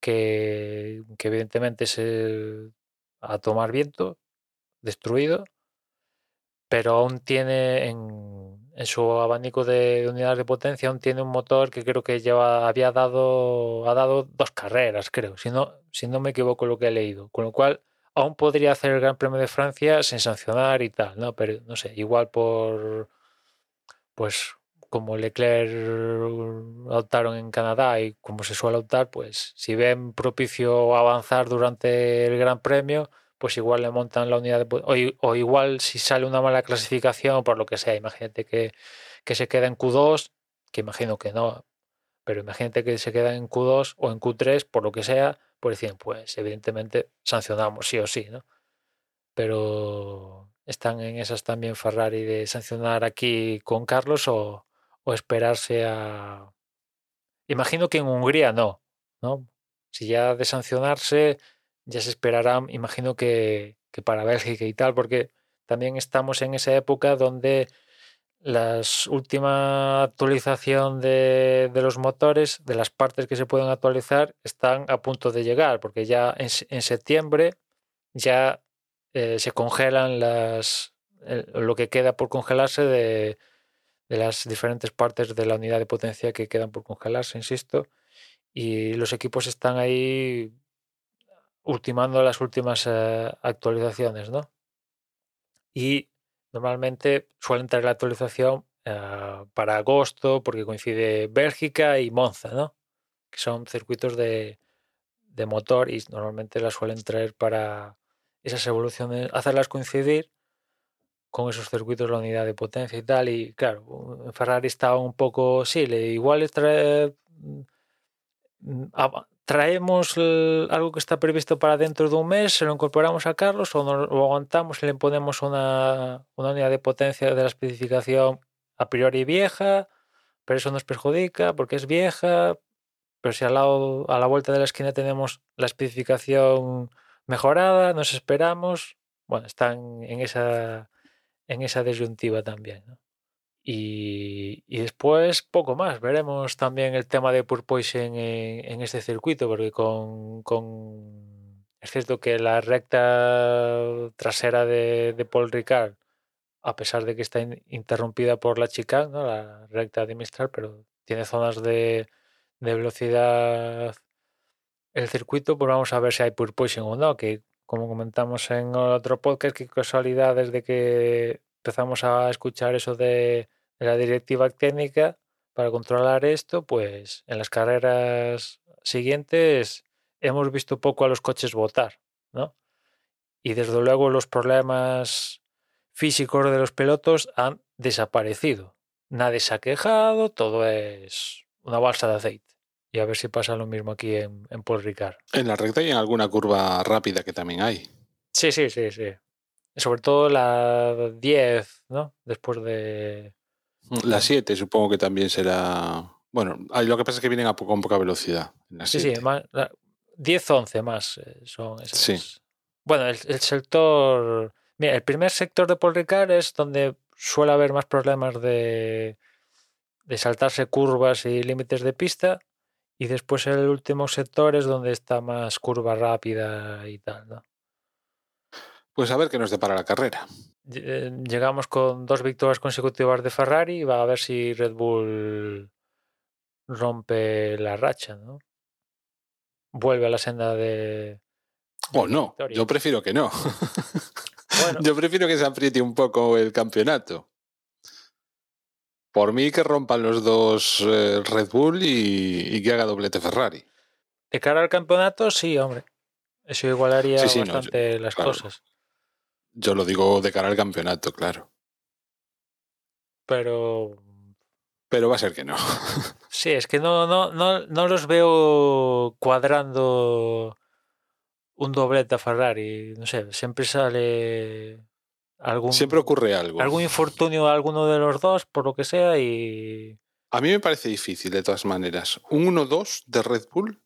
que, evidentemente se a tomar viento, destruido, pero aún tiene en, su abanico de, unidades de potencia, aún tiene un motor que creo que lleva, había dado, ha dado dos carreras, creo, si no, si no me equivoco lo que he leído, con lo cual aún podría hacer el Gran Premio de Francia sin sancionar y tal, ¿no? Pero no sé, igual por pues como Leclerc optaron en Canadá y como se suele optar, pues si ven propicio avanzar durante el Gran Premio, pues igual le montan la unidad de o, o igual si sale una mala clasificación por lo que sea, imagínate que, que se queda en Q2, que imagino que no, pero imagínate que se queda en Q2 o en Q3 por lo que sea, pues decir, pues evidentemente sancionamos sí o sí, ¿no? Pero están en esas también Ferrari de sancionar aquí con Carlos o, esperarse a... Imagino que en Hungría no, ¿no? Si ya de sancionarse, ya se esperará, imagino que, que para Bélgica y tal, porque también estamos en esa época donde la última actualización de, los motores, de las partes que se pueden actualizar, están a punto de llegar, porque ya en, septiembre ya eh, se congelan las lo que queda por congelarse de, las diferentes partes de la unidad de potencia que quedan por congelarse, insisto, y los equipos están ahí ultimando las últimas eh, actualizaciones, ¿no? Y Normalmente suelen traer la actualización eh, para agosto porque coincide Bélgica y Monza, ¿no? Que son circuitos de, motor y normalmente las suelen traer para esas evoluciones, hacerlas coincidir con esos circuitos la unidad de potencia y tal. Y claro, Ferrari estaba un poco, sí, le, igual trae, traemos algo que está previsto para dentro de un mes, se lo incorporamos a Carlos o lo aguantamos y le ponemos una, unidad de potencia de la especificación a priori vieja, pero eso nos perjudica porque es vieja, pero si al lado, a la vuelta de la esquina tenemos la especificación mejorada, nos esperamos, bueno, están en esa, en esa disyuntiva también. Y, después poco más. Veremos también el tema de Purpoise en, este circuito, porque con, es cierto que la recta trasera de, Paul Ricard, a pesar de que está interrumpida por la chica, ¿no? la recta de Mistral, pero tiene zonas de, velocidad el circuito, pues vamos a ver si hay purpoising o no, que como comentamos en otro podcast, qué casualidad desde que empezamos a escuchar eso de, la directiva técnica para controlar esto, pues en las carreras siguientes hemos visto poco a los coches votar, ¿no? Y desde luego los problemas físicos de los pilotos han desaparecido. Nadie se ha quejado, todo es una balsa de aceite. Y a ver si pasa lo mismo aquí en, en Paul Ricard. En la recta y en alguna curva rápida que también hay. Sí, sí, sí, sí. Sobre todo la 10, ¿no? Después de, La 7 supongo que también será. Bueno, ahí lo que pasa es que vienen a po- con poca velocidad. la Sí, sí, 7. más, la- 10, 11 más eh, son esas. Sí. Bueno, el, el sector. Mira, el primer sector de Paul Ricard es donde suele haber más problemas de, de saltarse curvas y límites de pista. Y después el último sector es donde está más curva rápida y tal. ¿no? Pues a ver qué nos depara la carrera. Eh, Llegamos con dos victorias consecutivas de Ferrari y va a ver si Red Bull rompe la racha, ¿no? Vuelve a la senda de. O no, yo prefiero que no. Bueno. Yo prefiero que se apriete un poco el campeonato. Por mí que rompan los dos eh, Red Bull y, y que haga doblete Ferrari. De cara al campeonato, sí, hombre. Eso igualaría Sí, sí, no, yo- bastante las claro. cosas. Yo lo digo de cara al campeonato, claro. Pero Pero va a ser que no. sí, es que no, no, no, no los veo cuadrando un doblete a Ferrari. No sé, siempre sale algún, Siempre ocurre algo. algún infortunio a alguno de los dos, por lo que sea, y A mí me parece difícil, de todas maneras. Un 1-2 de Red Bull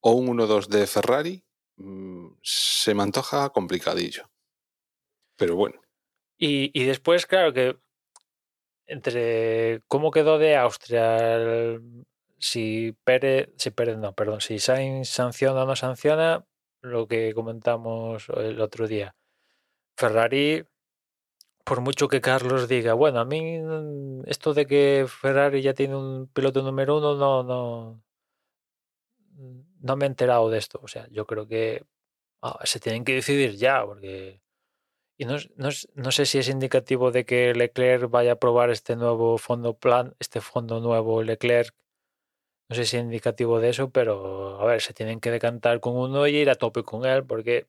o un 1-2 de Ferrari mm, se me antoja complicadillo. Pero bueno, Y, y después, claro, que entre cómo quedó de Austria, si Pérez, si Pérez no, perdón, si Sainz sanciona o no sanciona, lo que comentamos el otro día. Ferrari, por mucho que Carlos diga, bueno, a mí mm, esto de que Ferrari ya tiene un piloto número uno, no, no, no me he enterado de esto. O sea, yo creo que ah, se tienen que decidir ya, porque y no, no no sé si es indicativo de que Leclerc vaya a probar este nuevo fondo plan, este fondo nuevo Leclerc. No sé si es indicativo de eso, pero a ver, se tienen que decantar con uno y ir a tope con él, porque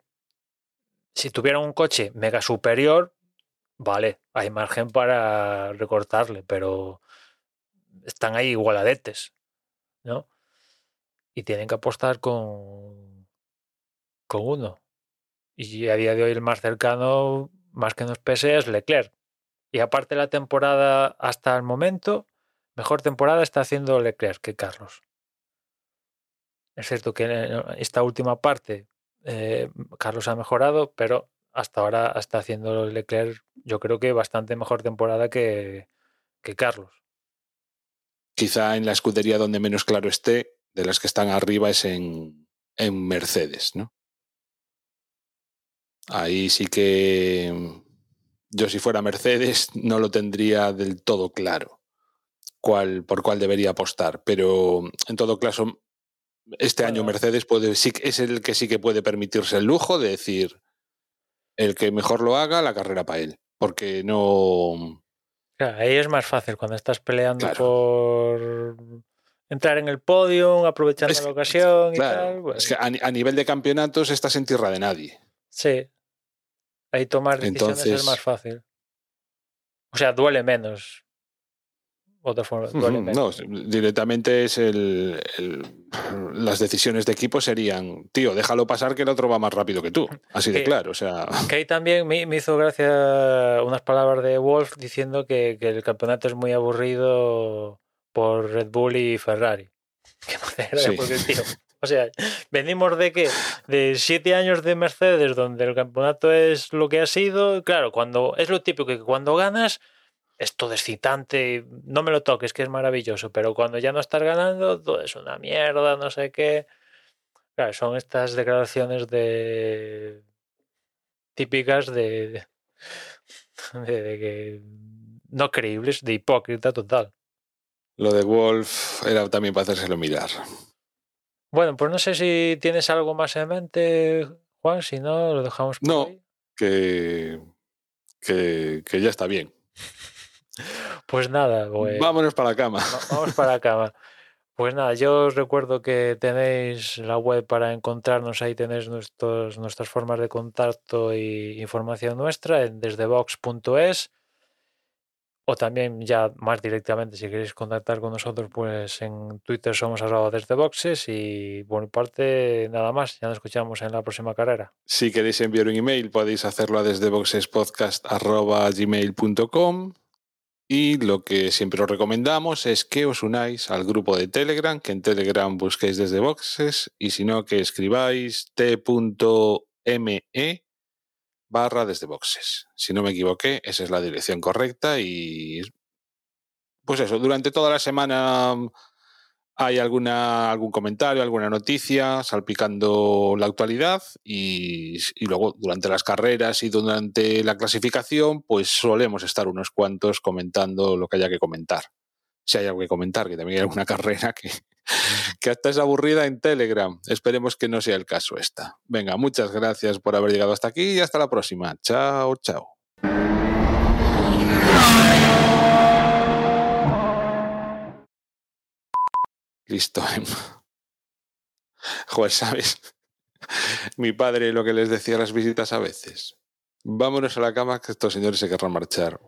si tuvieran un coche mega superior, vale, hay margen para recortarle, pero están ahí igualadetes, ¿no? Y tienen que apostar con, con uno. Y a día de hoy el más cercano, más que nos pese, es Leclerc. Y aparte la temporada hasta el momento, mejor temporada está haciendo Leclerc que Carlos. Es cierto que en esta última parte eh, Carlos ha mejorado, pero hasta ahora está haciendo Leclerc, yo creo que bastante mejor temporada que, que Carlos. quizá en la escudería donde menos claro esté, de las que están arriba, es en, en Mercedes, ¿no? Ahí sí que yo si fuera Mercedes no lo tendría del todo claro cuál, por cuál debería apostar, pero en todo caso este año. Mercedes puede, sí, es el que sí que puede permitirse el lujo de decir el que mejor lo haga, la carrera para él, porque no... Claro, ahí es más fácil cuando estás peleando Claro. por entrar en el podio, aprovechando Es la ocasión y Claro, tal. pues, es que a, a nivel de campeonatos estás en tierra de nadie. Sí. Ahí tomar decisiones es Entonces- más fácil. O sea, duele menos. Otra forma, duele menos. No, directamente es el, el- Las decisiones de equipo serían, tío, déjalo pasar que el otro va más rápido que tú. Así de Que- claro, o sea. Que ahí también me, me hizo gracia unas palabras de Wolf diciendo que, que el campeonato es muy aburrido por Red Bull y Ferrari. Que gracia Sí. porque, tío, o sea, venimos de que de siete años de Mercedes donde el campeonato es lo que ha sido. Claro, cuando es lo típico que cuando ganas es todo excitante, no me lo toques, que es maravilloso, pero cuando ya no estás ganando, todo es una mierda, no sé qué. Claro, son estas declaraciones de típicas de, de, de que no creíbles, de hipócrita total. Lo de Wolf era también para hacérselo mirar. Bueno, pues no sé si tienes algo más en mente, Juan, si no, lo dejamos por No. ahí. Que, que, que ya está bien. Pues nada, pues, Vámonos para la cama. va- vamos para la cama. Pues nada, yo os recuerdo que tenéis la web para encontrarnos, ahí tenéis nuestros, nuestras formas de contacto y información nuestra en desdebox.es o también ya más directamente si queréis contactar con nosotros pues en Twitter somos arroba desde boxes y por mi parte nada más, ya nos escuchamos en la próxima carrera. Si queréis enviar un email, podéis hacerlo a desde boxespodcast.gmail.com Y lo que siempre os recomendamos es que os unáis al grupo de Telegram, que en Telegram busquéis desde boxes, y si no, que escribáis t.me barra desde boxes. Si no me equivoqué, esa es la dirección correcta y pues eso, durante toda la semana mm, hay alguna, algún comentario, alguna noticia salpicando la actualidad y, y, luego durante las carreras y durante la clasificación pues solemos estar unos cuantos comentando lo que haya que comentar. Si hay algo que comentar, que también hay alguna carrera que, que hasta es aburrida en Telegram. Esperemos que no sea el caso esta. Venga, muchas gracias por haber llegado hasta aquí y hasta la próxima. Chao, chao. Listo, Emma. Joder, ¿sabes? Mi padre lo que les decía las visitas a veces. Vámonos a la cama que estos señores se querrán marchar.